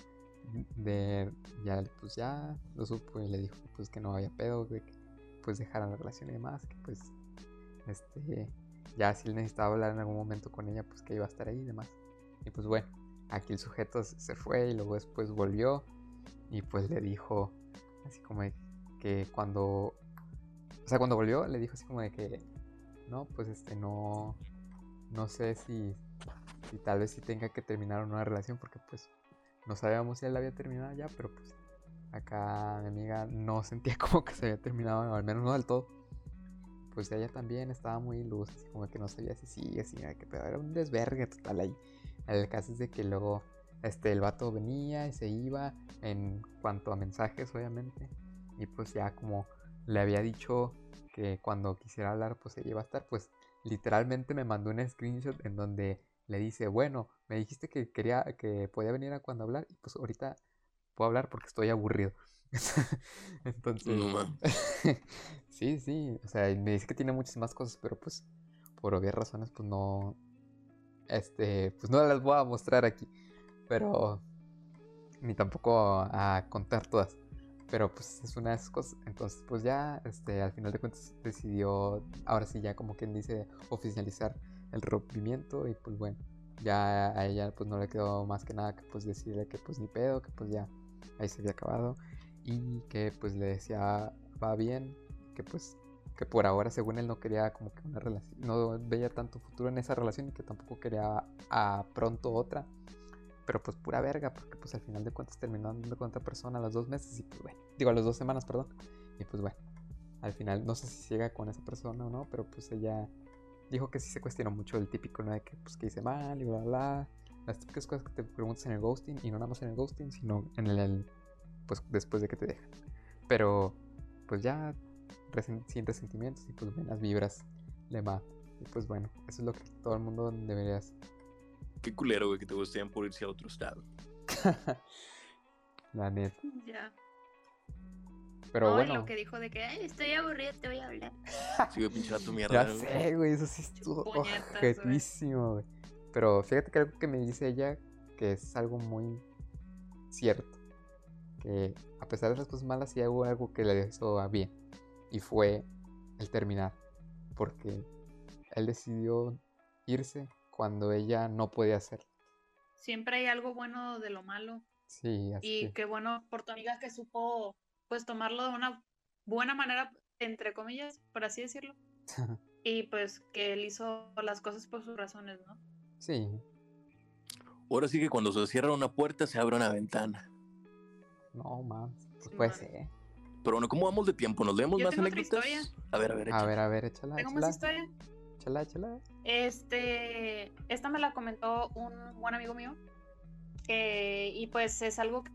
de ya pues ya lo supo y le dijo pues que no había pedo de que pues dejaran la relación y demás que pues este ya si él necesitaba hablar en algún momento con ella pues que iba a estar ahí y demás. Y pues bueno aquí el sujeto se fue y luego después volvió y pues le dijo así como que cuando o sea, cuando volvió le dijo así como de que, no, pues este, no, no sé si, si tal vez si tenga que terminar una relación porque pues no sabíamos si él la había terminado ya, pero pues acá mi amiga no sentía como que se había terminado, al menos no del todo. Pues ella también estaba muy así como que no sabía si sigue, si que pero era un desvergue total ahí. El caso es de que luego este, el vato venía y se iba en cuanto a mensajes, obviamente. Y pues ya como le había dicho que cuando quisiera hablar, pues ella iba a estar, pues literalmente me mandó un screenshot en donde le dice, bueno, me dijiste que quería, que podía venir a cuando hablar, y pues ahorita puedo hablar porque estoy aburrido. Entonces, sí, sí, o sea, me dice que tiene muchas más cosas, pero pues por obvias razones, pues no, este, pues no las voy a mostrar aquí, pero ni tampoco a contar todas. Pero pues es una de esas cosas. Entonces, pues ya, este, al final de cuentas decidió, ahora sí ya como quien dice, oficializar el rompimiento. Y pues bueno, ya a ella pues no le quedó más que nada que pues decirle que pues ni pedo, que pues ya ahí se había acabado. Y que pues le decía va bien, que pues que por ahora según él no quería como que una relación, no veía tanto futuro en esa relación y que tampoco quería a pronto otra. Pero pues pura verga, porque pues al final de cuentas terminó andando con otra persona a los dos meses y pues bueno, digo a las dos semanas, perdón. Y pues bueno, al final no sé si llega con esa persona o no, pero pues ella dijo que sí se cuestionó mucho el típico, ¿no? De que pues que hice mal y bla bla. Las típicas cosas que te preguntas en el ghosting y no nada más en el ghosting, sino en el, pues después de que te dejan. Pero pues ya sin resentimientos y pues buenas vibras le va. Y pues bueno, eso es lo que todo el mundo debería hacer. Qué culero, güey, que te gustarían por irse a otro estado. La neta. Ya. Pero bueno. lo que dijo de que Ay, estoy aburrido, te voy a hablar. Sí, güey, pinche tu mierda. Ya sé, güey, eso sí estuvo objetísimo, güey. Pero fíjate que algo que me dice ella que es algo muy cierto. Que a pesar de las cosas malas, sí hago algo que le hizo bien. Y fue el terminar. Porque él decidió irse cuando ella no podía hacerlo. Siempre hay algo bueno de lo malo. Sí, así Y qué bueno por tu amiga que supo pues tomarlo de una buena manera, entre comillas, por así decirlo. y pues que él hizo las cosas por sus razones, ¿no? Sí. Ahora sí que cuando se cierra una puerta se abre una ventana. No, mames. Pues Sí, puede man. ser. Pero bueno, ¿cómo vamos de tiempo? ¿Nos leemos Yo más anécdotas? A ver, a ver, A échale. ver, a ver, échala, Tengo échala. más historia. Échala, échala. Este, esta me la comentó un buen amigo mío. que- y pues es algo que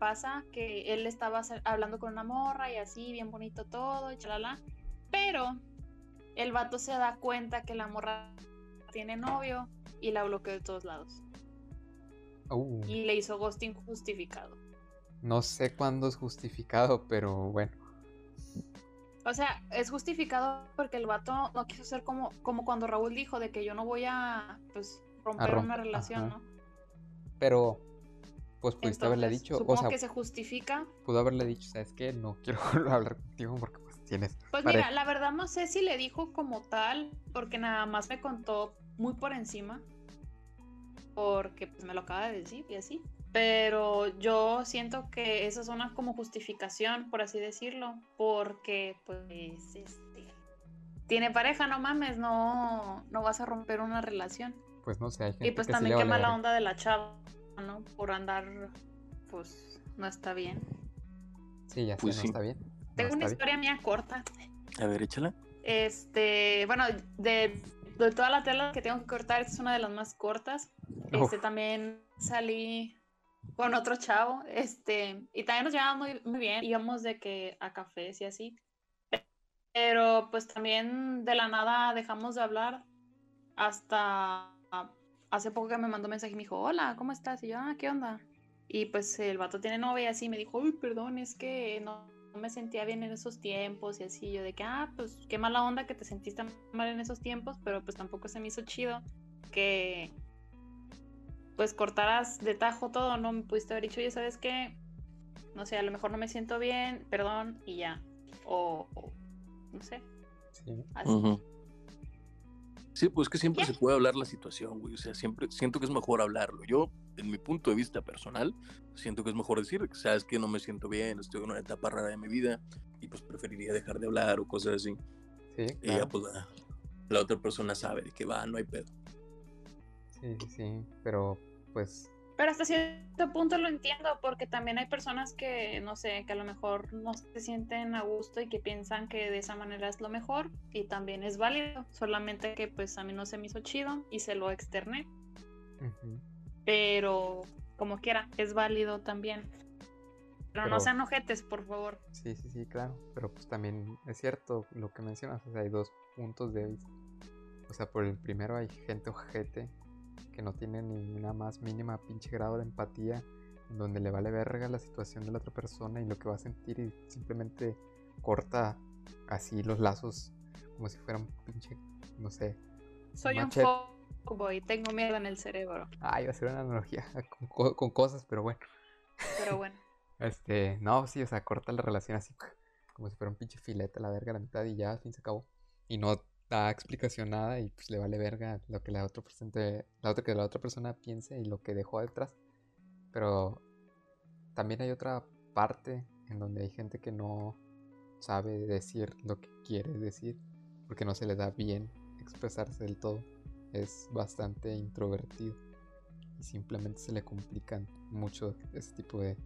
pasa, que él estaba hablando con una morra y así, bien bonito todo, y chalala. Pero el vato se da cuenta que la morra tiene novio y la bloqueó de todos lados. Uh, Y le hizo ghosting justificado. no sé cuándo es justificado, pero bueno. O sea, es justificado porque el vato no quiso ser como, como cuando Raúl dijo de que yo no voy a pues romper romp- una relación, ajá. ¿no? Pero, pues pudiste haberle dicho, o Supongo sea, que se justifica. pudo haberle dicho, ¿sabes qué? No quiero hablar contigo porque pues tienes Pues pareja. mira, la verdad no sé si le dijo como tal, porque nada más me contó muy por encima, porque pues me lo acaba de decir y así. Pero yo siento que esa es una como justificación, por así decirlo, porque pues este, tiene pareja, no mames, no, no vas a romper una relación. Pues no sé, hay gente Y pues que sí también le qué mala onda de la chava, ¿no? Por andar, pues no está bien. Sí, ya sé, Pues no sí. está bien. no Tengo una bien. historia mía corta. A ver, échala. Este, bueno, de, de toda la tela que tengo que cortar, esta es una de las más cortas. Este, Uf. también salí con otro chavo, este, y también nos llevábamos muy, muy bien, íbamos de que a cafés y así. Pero pues también de la nada dejamos de hablar hasta hace poco que me mandó un mensaje y me dijo, hola, ¿cómo estás? Y yo, ah, ¿qué onda? Y pues el vato tiene novia y así me dijo, uy, perdón, es que no, no me sentía bien en esos tiempos y así. Yo de que, ah, pues qué mala onda que te sentiste mal en esos tiempos, pero pues tampoco se me hizo chido que pues cortaras de tajo todo, no me pudiste haber dicho, ya sabes qué, no sé, a lo mejor no me siento bien, perdón, y ya. O, o, no sé, Sí. así. Sí, pues que siempre ¿Qué? se puede hablar la situación, güey. O sea, siempre siento que es mejor hablarlo. Yo, en mi punto de vista personal, siento que es mejor decir, sabes que no me siento bien, estoy en una etapa rara de mi vida y pues preferiría dejar de hablar o cosas así. Sí, Y ya claro. pues la, la otra persona sabe de que va, no hay pedo. Sí, sí, sí. Pero, pues, Pero hasta cierto punto lo entiendo, porque también hay personas que, no sé, que a lo mejor no se sienten a gusto y que piensan que de esa manera es lo mejor y también es válido, solamente que pues a mí no se me hizo chido y se lo externé, pero como quiera, es válido también. Pero, no Pero- sean ojetes, por favor. sí, sí, sí, claro. Pero pues también es cierto lo que mencionas. O sea, hay dos puntos de vista. O sea, por el primero hay gente ojete que no tiene ni una más mínima pinche grado de empatía, en donde le vale verga la situación de la otra persona y lo que va a sentir y simplemente corta así los lazos como si fuera un pinche, no sé. Soy Machete. un fuckboy, tengo miedo en el cerebro, Ah, iba a ser una analogía con, co- con cosas, pero bueno. pero bueno. Este, no, sí, o sea, corta la relación así, como si fuera un pinche filete a la verga a la mitad y ya al fin se acabó. Y no da explicación nada y pues le vale verga lo que la otra persona, la otra que la otra persona piense y lo que dejó detrás. Pero también hay otra parte en donde hay gente que no sabe decir lo que quiere decir porque no se le da bien expresarse del todo. Es bastante introvertido y simplemente se le complican mucho ese tipo de,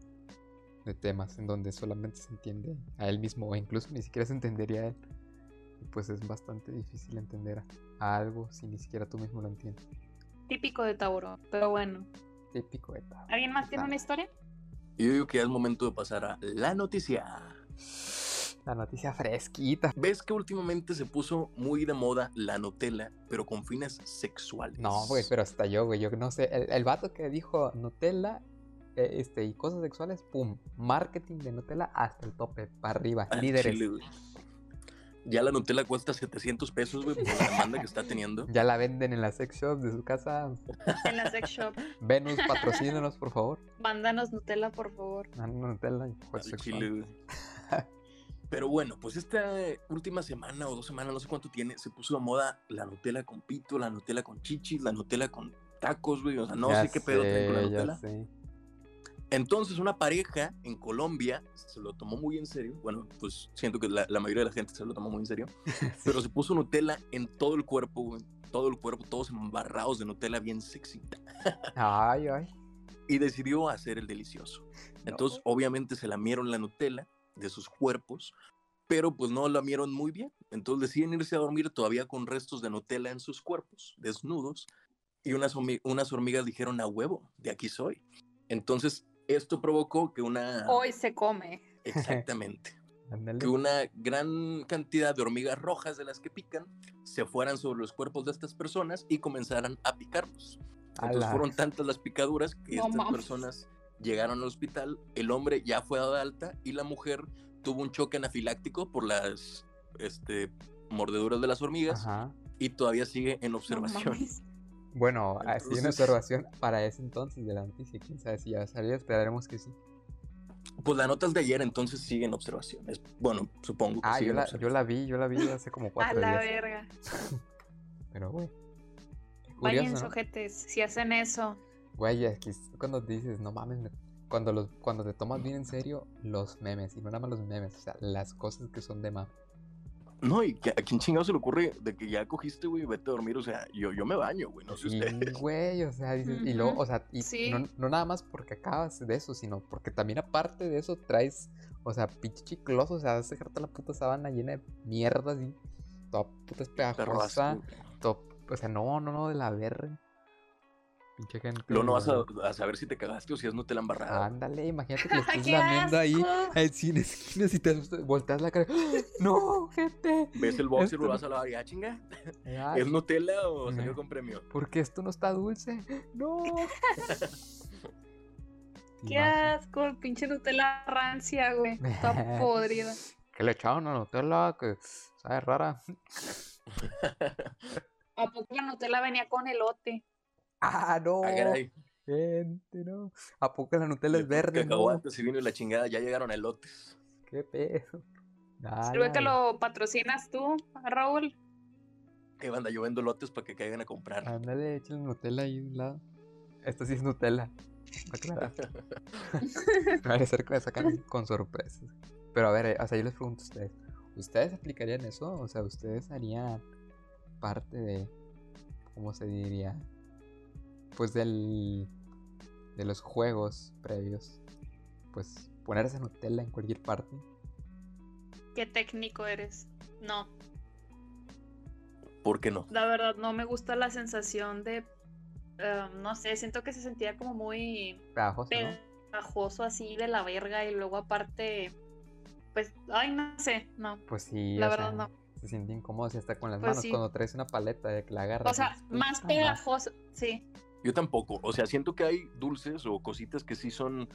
de temas en donde solamente se entiende a él mismo o incluso ni siquiera se entendería a él. Pues es bastante difícil entender a, algo si ni siquiera tú mismo lo entiendes. Típico de Tauro, pero bueno. Típico de Tauro. ¿Alguien más tiene una historia? Y yo digo que ya es momento de pasar a la noticia. La noticia fresquita. ¿Ves que últimamente se puso muy de moda la Nutella, pero con fines sexuales? No, güey, pero hasta yo, güey, yo no sé. El, el vato que dijo Nutella eh, este, y cosas sexuales, pum, marketing de Nutella hasta el tope, para arriba, líderes. chile. Ya la Nutella cuesta 700 pesos, güey, por la demanda que está teniendo. Ya la venden en la sex shop de su casa. En la sex shop. Venus, patrocínanos, por favor. Mándanos Nutella, por favor. No, Nutella Al juegos chile. Pero bueno, pues esta última semana o dos semanas, no sé cuánto tiene, se puso de moda la Nutella con pito, la Nutella con chichis, la Nutella con tacos, güey. O sea, no Ya sé qué pedo traen con la Nutella. Entonces, una pareja en Colombia se lo tomó muy en serio. Bueno, pues siento que la, la mayoría de la gente se lo tomó muy en serio. Pero se puso Nutella en todo el cuerpo, güey. Todo el cuerpo, todos embarrados de Nutella, bien sexy. Ay, ay. y decidió hacer el delicioso. Entonces, obviamente se lamieron la Nutella de sus cuerpos, pero pues no lamieron muy bien. Entonces deciden irse a dormir todavía con restos de Nutella en sus cuerpos, desnudos, y unas, unas hormigas dijeron a huevo, de aquí soy. Entonces, esto provocó que una... Hoy se come. Exactamente. que una gran cantidad de hormigas rojas de las que pican se fueran sobre los cuerpos de estas personas y comenzaran a picarlos. Entonces fueron tantas las picaduras que estas personas llegaron al hospital, el hombre ya fue dado de alta y la mujer tuvo un choque anafiláctico por las este, mordeduras de las hormigas y todavía sigue en observación. Bueno, así en observación para ese entonces de la noticia, quién sabe si ya salió, esperaremos que sí. Pues la nota es de ayer, entonces sigue en observación. bueno, supongo que ah, yo la, yo la, vi, yo la vi hace como cuatro días. A la verga. Pero, güey. Vayan sujetes, si hacen eso. Güey, aquí cuando dices, no mames, cuando, los, cuando te tomas bien en serio los memes, y no nada más los memes, o sea, las cosas que son de mame. No, y a quién chingado se le ocurre de que ya cogiste, güey, vete a dormir, o sea, yo, yo me baño, güey, no sé ustedes. güey, o sea, dices, y luego, o sea, y no, no, nada más porque acabas de eso, sino porque también aparte de eso traes, o sea, pinche chicloso, o sea, vas a dejarte la puta sábana llena de mierda así, toda puta espejajosa, todo, o sea, no, no, no, de la verga. Pinche gente. Luego no vas a, saber si te cagaste o si es Nutella embarrada. Ándale, imagínate que le estés lamiendo ahí al cine esquinas y te volteas la cara. ¡No, gente! ¿Ves el boxer y lo vas a lavar? ¿Ya chinga? ¿Es Nutella o salió con premio? Porque esto no está dulce. ¡No! ¡Qué asco! Pinche Nutella rancia, güey. Está podrida. ¿Qué le echaron a Nutella? Que sabe rara. ¿A poco la Nutella venía con elote? Ah, no. Gente, no. ¿A poco la Nutella es verde? no? si vino la chingada, ya llegaron elotes. Qué pedo. Creo que lo patrocinas tú, Raúl. Que banda, yo vendo lotes para que caigan a comprar. Ándale, échale Nutella ahí un lado. Esto sí es Nutella. Aclarar. a ser que sacan con sorpresas. Pero a ver, eh, o sea, yo les pregunto a ustedes. ¿Ustedes aplicarían eso? O sea, ¿ustedes harían parte de. ¿Cómo se diría? Pues del de los juegos previos, pues poner esa Nutella en cualquier parte. Qué técnico eres. No. ¿Por qué no? La verdad, no me gusta la sensación de. Em, no sé, siento que se sentía como muy. Pegajoso, así de la verga. Y luego, aparte. Pues, ay, no sé, no. Pues sí. La verdad, no. Se siente incómodo si está con las pues manos cuando traes una paleta de que la agarras. O sea, más pegajoso, sí. Yo tampoco. O sea, siento que hay dulces o cositas que sí son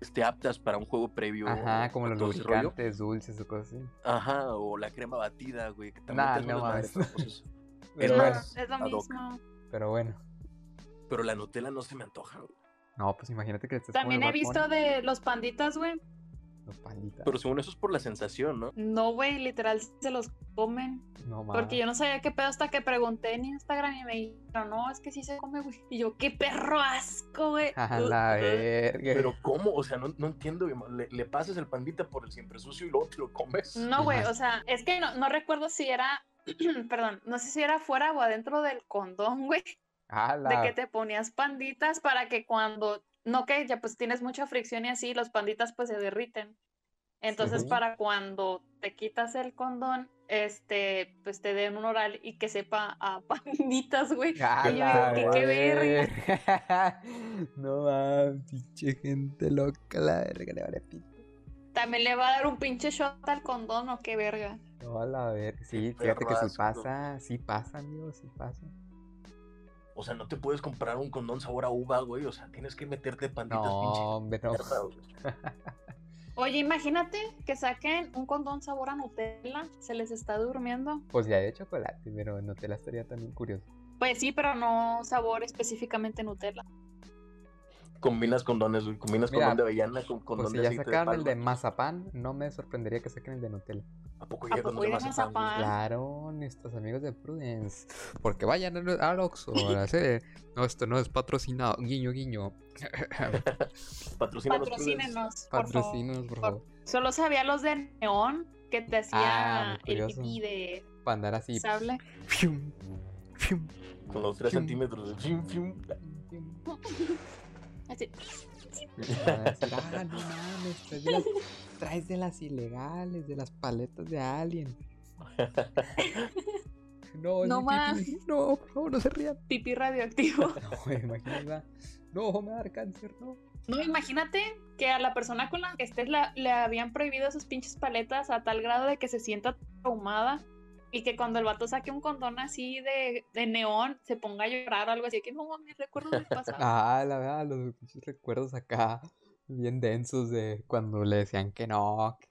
este, aptas para un juego previo. Ajá, como los lubricantes dulces o cosas así. Ajá, o la crema batida, güey. Que también nah, no mames. Pero es, es lo mismo. Pero bueno. Pero la Nutella no se me antoja, güey. No, pues imagínate que estés También he visto de los panditas, güey. Los panditas. Pero según eso es por la sensación, ¿no? No, güey, literal se los comen. No mames. Porque yo no sabía qué pedo hasta que pregunté en Instagram y me dijeron, no, es que sí se come, güey. Y yo, qué perro asco, güey. A la verga. Pero ¿cómo? O sea, no, no entiendo. Le, le, pasas el pandita por el siempre sucio y luego te lo comes. No, güey, o sea, es que no, no recuerdo si era, perdón, no sé si era fuera o adentro del condón, güey. De que te ponías panditas para que cuando no que ya pues tienes mucha fricción y así, los panditas pues se derriten. Entonces, para cuando te quitas el condón, este, pues te den un oral y que sepa a panditas, güey. qué, qué verga. no mames, pinche gente loca, la verga, le vale pito. También le va a dar un pinche shot al condón o qué verga. No, a la verga. Sí, fíjate que sí pasa, sí pasa, amigo, sí pasa. O sea, no te puedes comprar un condón sabor a uva, güey. O sea, tienes que meterte panditas no, Hombre, no. Oye, imagínate que saquen un condón sabor a Nutella. Se les está durmiendo. Pues ya de chocolate, pero Nutella estaría también curioso. Pues sí, pero no sabor específicamente Nutella combinas condones, combinas condón de avellana con condón pues si ya sacaron el de mazapán, no me sorprendería que saquen el de Nutella. ¿A poco ya condón de mazapán? Claro, nuestros amigos de Prudence. Porque vayan al Oxxo, No, esto no es patrocinado. Guiño, guiño. Patrocínenos. Patrocínenos, Patrocínenos, por favor. Solo sabía los de neón que te hacía ah, el pipí de... Para andar así. ¿Sable? Con los 3 centímetros de... Así. Ah, no mames, traes de, las, traes de las ilegales, de las paletas de Alien. No, No más. No, favor, no se rían. Pipí radioactivo. No, imagínate. No, me va a dar cáncer, no. No, imagínate que a la persona con la que estés la- le habían prohibido esas pinches paletas a tal grado de que se sienta traumada y que cuando el vato saque un condón así de, de neón se ponga a llorar o algo así, que no mames, recuerdo del pasado. Ah, la verdad, los pinches recuerdos acá bien densos de cuando le decían que no, que,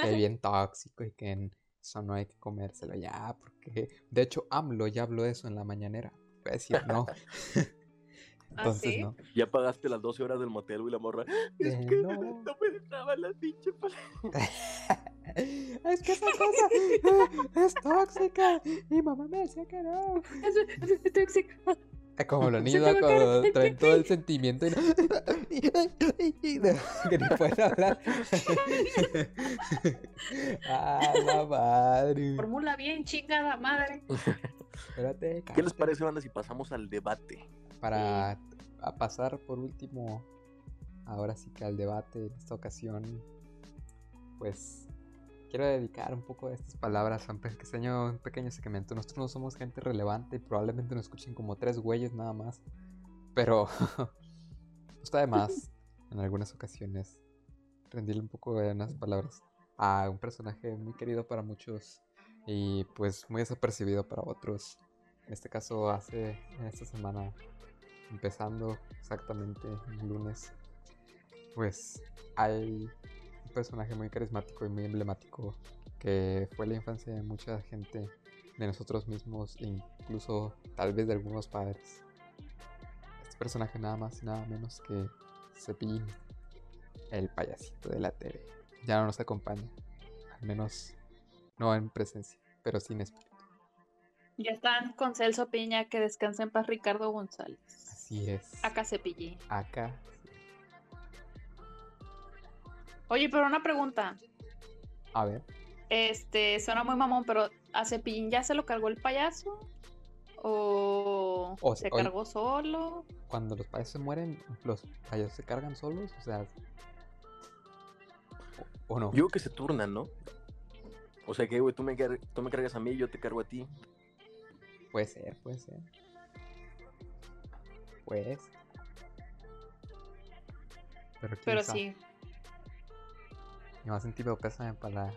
que es bien tóxico y que en- eso no hay que comérselo ya, porque de hecho AMLO ya habló de eso en la mañanera. Fue a decir no. Entonces ¿sí? no. Ya pagaste las 12 horas del motel y la morra. Es Eh, que no. no, me dejaba la pinche paleta. es que esa cosa es tóxica. Mi mamá me decía que no. Es- es- es tóxico. Es como los niños cuando traen todo el sentimiento y, no- que ni pueden hablar. ah, la madre. Fórmula bien, chingada madre. Espérate, ¿Qué les parece, banda, si pasamos al debate? Para a pasar por último, ahora sí que al debate en esta ocasión, pues quiero dedicar un poco de estas palabras a un pequeño, un pequeño segmento. Nosotros no somos gente relevante y probablemente nos escuchen como tres güeyes nada más, pero está de más en algunas ocasiones rendirle un poco de unas palabras a un personaje muy querido para muchos y pues muy desapercibido para otros. En este caso, hace esta semana, empezando exactamente el lunes, pues hay personaje muy carismático y muy emblemático que fue la infancia de mucha gente, de nosotros mismos, incluso tal vez de algunos padres. Este personaje nada más y nada menos que Cepillín, el payasito de la TV. Ya no nos acompaña, al menos no en presencia, pero sin espíritu. Ya están con Celso Piña, que descansa en paz Ricardo González. Así es. Acá Cepillín. Acá. Oye, pero una pregunta. A ver. Este, suena muy mamón, pero ¿a Cepillín ya se lo cargó el payaso? ¿O, O se cargó solo? Cuando los payasos se mueren, los payasos se cargan solos, o sea. ¿O, o no? Yo creo que se turnan, ¿no? O sea que, güey, tú me, car- tú me cargas a mí, yo te cargo a ti. Puede ser, puede ser. Pues. Pero, Pero sí. Mi más sentido pésame para la,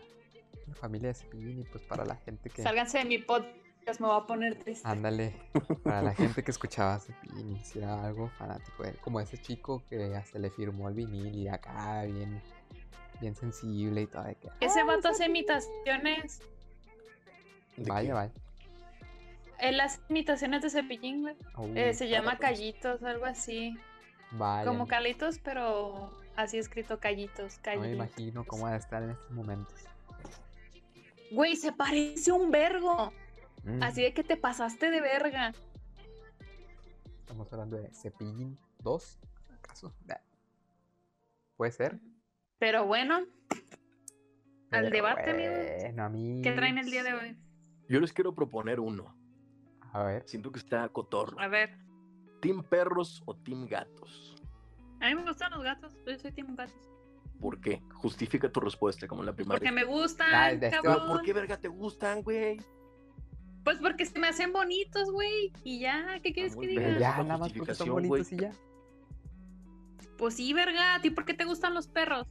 la familia de Cepillín y pues para la gente que. Sálganse de mi podcast, me voy a poner triste. Ándale, para la gente que escuchaba a Cepillín y si era algo fanático de él, como ese chico que hasta le firmó el vinil y acá bien, bien sensible y todo. De que, Ese "Ay, vato hace Cepillín". imitaciones. ¿De Eh, Vaya, vaya. Él hace imitaciones de Cepillín, güey. Uh, Eh, se llama pues. Callitos, algo así. vaya. Como Calitos, pero así escrito Callitos. No me Callitos. imagino cómo ha de estar en estos momentos. Güey, se parece un vergo. Mm, Así de que te pasaste de verga. Estamos hablando de Cepillín 2, ¿acaso? Puede ser. Pero bueno, al debate. Bueno, amigos. ¿Qué traen el día de hoy? Yo les quiero proponer uno. A ver. Siento que está cotorro. A ver, ¿Team perros o team gatos? A mí me gustan los gatos. Yo soy team gatos. ¿Por qué? Justifica tu respuesta como en la primaria. Porque me gustan, Ah, de este cabrón. Pero ¿por qué verga te gustan, güey? Pues porque se me hacen bonitos, güey. Y ya, ¿qué quieres Ah, que diga? Ya, nada más porque son bonitos y ya. Pues sí, verga. ¿A ti por qué te gustan los perros?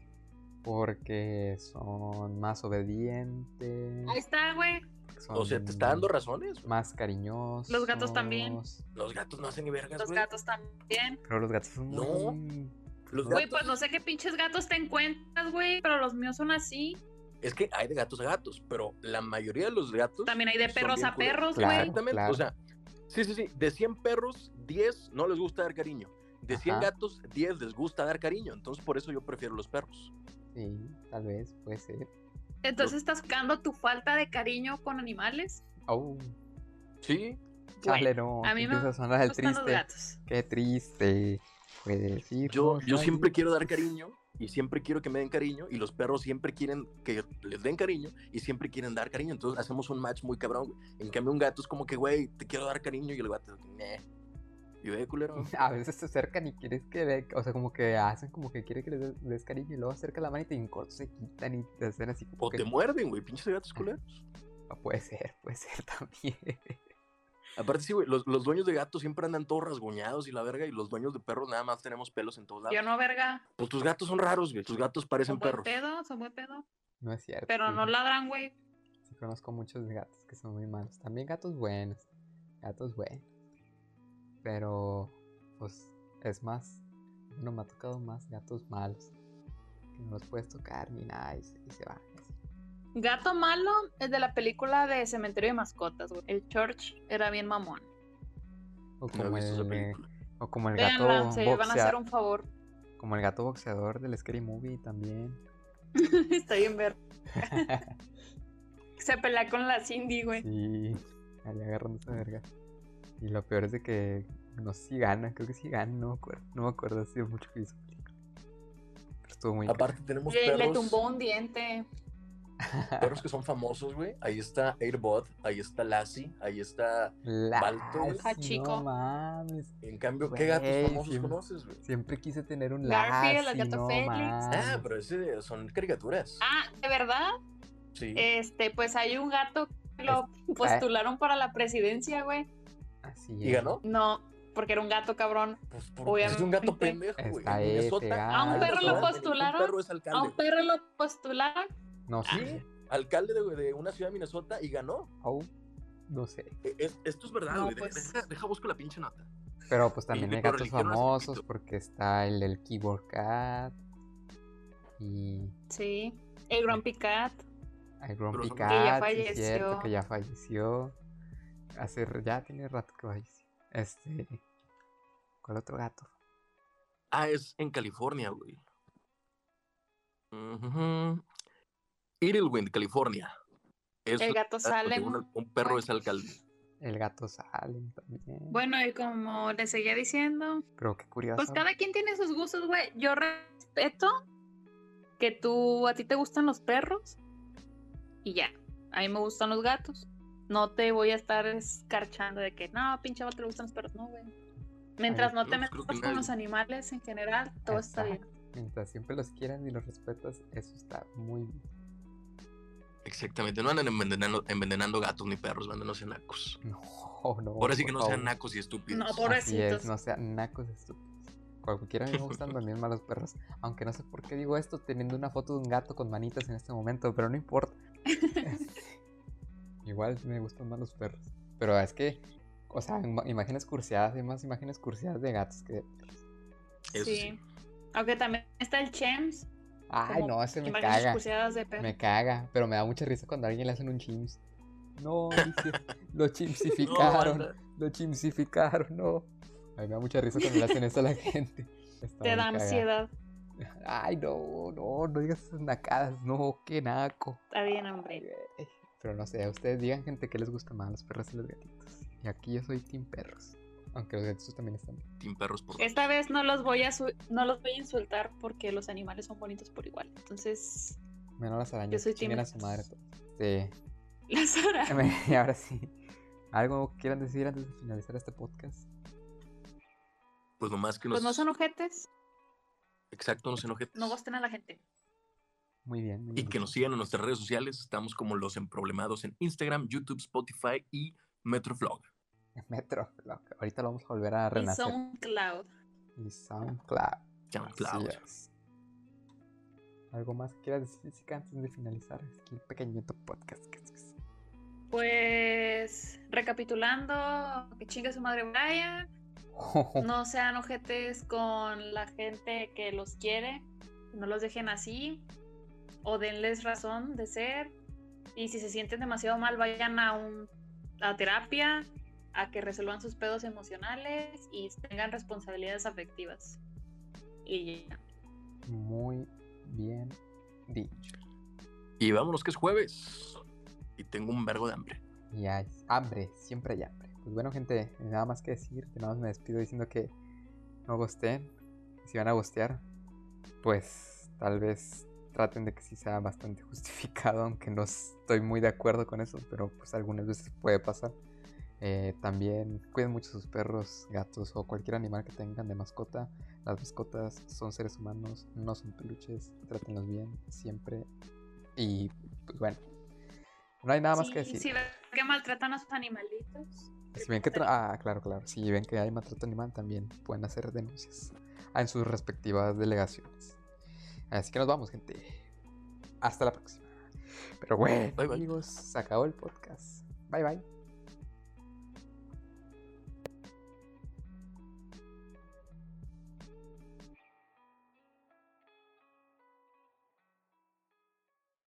Porque son más obedientes. Ahí está, güey. O sea, ¿te está dando razones? Más cariñosos. Los gatos también. Los gatos no hacen ni vergas, Los güey. gatos también. Pero los gatos son No. muy... Los Güey, gatos... pues no sé qué pinches gatos te encuentras, güey. Pero los míos son así. Es que hay de gatos a gatos, pero la mayoría de los gatos... También hay de perros a perros, Claro. güey. Exactamente, claro. o sea, sí, sí, sí, de 100 perros, 10 no les gusta dar cariño. De 100 Ajá. gatos, 10 les gusta dar cariño. Entonces, por eso yo prefiero los perros. Sí, tal vez, puede ser. Entonces estás buscando tu falta de cariño con animales. Oh, Sí, chale, no. a mí me empieza a sonar el gustan los triste. gatos. Qué triste. Puede decir. yo, yo siempre quiero dar cariño y siempre quiero que me den cariño y los perros siempre quieren que les den cariño y siempre quieren dar cariño. Entonces, hacemos un match muy cabrón. En cambio, un gato es como que, güey, te quiero dar cariño y el gato, "Neh". Y ve, culero. A veces se acercan y quieres que le, o sea, como que hacen como que quiere que les des, cariño y luego acerca la mano y en corto se quitan y te hacen así como O que... te muerden, güey, pinches gatos culeros. Puede ser, puede ser también. Aparte, sí, güey, los, los dueños de gatos siempre andan todos rasguñados y la verga, y los dueños de perros nada más tenemos pelos en todos lados. Yo no, verga. Pues tus gatos son raros, güey. Tus gatos parecen Son buen perros. pedo, son buen pedo. No es cierto. Pero no ladran, güey. Sí conozco muchos gatos que son muy malos. También gatos buenos. Gatos buenos. Pero, pues, es más. No me ha tocado más gatos malos. Que no los puedes tocar ni nada y se, y se van. así. Gato malo es de la película de Cementerio de Mascotas, güey. El Church era bien mamón. O como, el, película. o como el gato Veanla, se van a hacer un favor. Como el gato boxeador del Scary Movie también. Está bien ver. Se pelea con la Cindy, güey. Sí, ahí agarrando esa verga. Y lo peor es de que no sé si gana, creo que sí gana, no me acuerdo. No me acuerdo, ha sido mucho que hizo película. Pero estuvo muy Aparte, tenemos Le, le perros, tumbó un diente. perros que son famosos, güey. Ahí está Airbot, ahí está Lassie, ahí está. Balto, chico. No mames. En cambio, ¿qué gatos famosos siempre- conoces, güey? Siempre quise tener un Garfield, el Lassie, gato no Félix. Ah, pero ese son caricaturas. Ah, ¿de verdad? Sí. Este, pues hay un gato que lo postularon para la presidencia, güey. Así ¿Y ganó? No, porque era un gato cabrón. Pues porque es un gato pendejo, güey. Minnesota, A un perro lo postularon, Un perro es A un perro lo postularon. No Sí, sé. alcalde de, de una ciudad de Minnesota y ganó. Au, no sé. E- es- esto es verdad, güey. pues. Deja, deja busco la pinche nota. Pero pues también hay gatos famosos porque está el del Keyboard Cat y Sí. El Grumpy Cat. el Grumpy Cat, Que ya sí es cierto, falleció. que ya falleció. Hace, r- ya tiene rato que falleció. Este, ¿cuál otro gato? Ah, es en California, güey. Ujú. Idlewild, California. Es El gato Salem. una- un perro es alcalde. El gato Salem también. Bueno, y como les seguía diciendo, pero qué curioso. pues cada quien tiene sus gustos, güey. Yo respeto que tú, a ti te gustan los perros y ya. A mí me gustan los gatos. No te voy a estar escarchando de que, no, pinche vato le gustan los perros, no, güey. Mientras no te metas con nadie. los animales en general, todo está bien. Mientras siempre los quieran y los respetas, eso está muy bien. Exactamente, no andan envenenando, envenenando gatos ni perros, banda, no sean nacos. No, no. Ahora sí que no sean nacos y estúpidos. No, Así Pobrecitos. es, no sean nacos estúpidos. Cualquiera a mí me gustan también más los perros. Aunque no sé por qué digo esto teniendo una foto de un gato con manitas en este momento, pero no importa. Igual me gustan más los perros. Pero es que, o sea, imágenes cursiadas, hay más imágenes cursiadas de gatos que de perros. Eso sí. sí. Aunque también está el Chems. Ay, no, ese me imágenes caga. de perros. Me caga, pero me da mucha risa cuando a alguien le hacen un chims. No, dice, lo chimsificaron, banda. lo chimsificaron, no. A mí me da mucha risa cuando le hacen eso a la gente. Está Te da ansiedad. Ay, no, no, no digas esas nacadas, no, qué naco. Está bien, hombre. Pero no sé, ustedes digan gente que les gusta más los perros y los gatitos. Y aquí yo soy team perros. Aunque los gatitos también están bien. Team perros por Esta vez no los voy a no los voy a insultar porque los animales son bonitos por igual. Entonces, Menos las arañas, soy que chinguen team a su madre. Sí. las horas. Y ahora sí. ¿Algo quieran decir antes de finalizar este podcast? Pues nomás que nos. Pues no son ojetes, Exacto, no se enojen. no gusten a la gente. Muy bien. muy Y bien que nos sigan en nuestras redes sociales. Estamos como los emproblemados en Instagram, YouTube, Spotify y Metroflog. Metroflog. Ahorita lo vamos a volver a Y renacer. SoundCloud. Y SoundCloud. SoundCloud. ¿Algo más que quieras decir Jessica, antes de finalizar aquí el pequeñito podcast? Pues recapitulando, que chingue su madre Brian. No sean ojetes con la gente que los quiere. No los dejen así. O denles razón de ser. Y si se sienten demasiado mal, vayan a un a terapia, a que resuelvan sus pedos emocionales y tengan responsabilidades afectivas. Y ya. Muy bien dicho. Y vámonos que es jueves. Y tengo un vergo de hambre. Y hay hambre, siempre hay hambre. Pues bueno, gente, nada más que decir, que nada más me despido diciendo que no gosteen. Si van a gostear, pues tal vez traten de que sí sea bastante justificado, aunque no estoy muy de acuerdo con eso, pero pues algunas veces puede pasar. Eh, también cuiden mucho sus perros, gatos o cualquier animal que tengan de mascota. Las mascotas son seres humanos, no son peluches. Trátenlos bien siempre. Y pues bueno, no hay nada más que decir. Si ven que maltratan a sus animalitos. Si ven que ah, claro, claro. Si ven que hay maltrato animal, también pueden hacer denuncias en sus respectivas delegaciones. Así que nos vamos, gente. Hasta la próxima. Pero bueno, amigos, se acabó el podcast. Bye bye.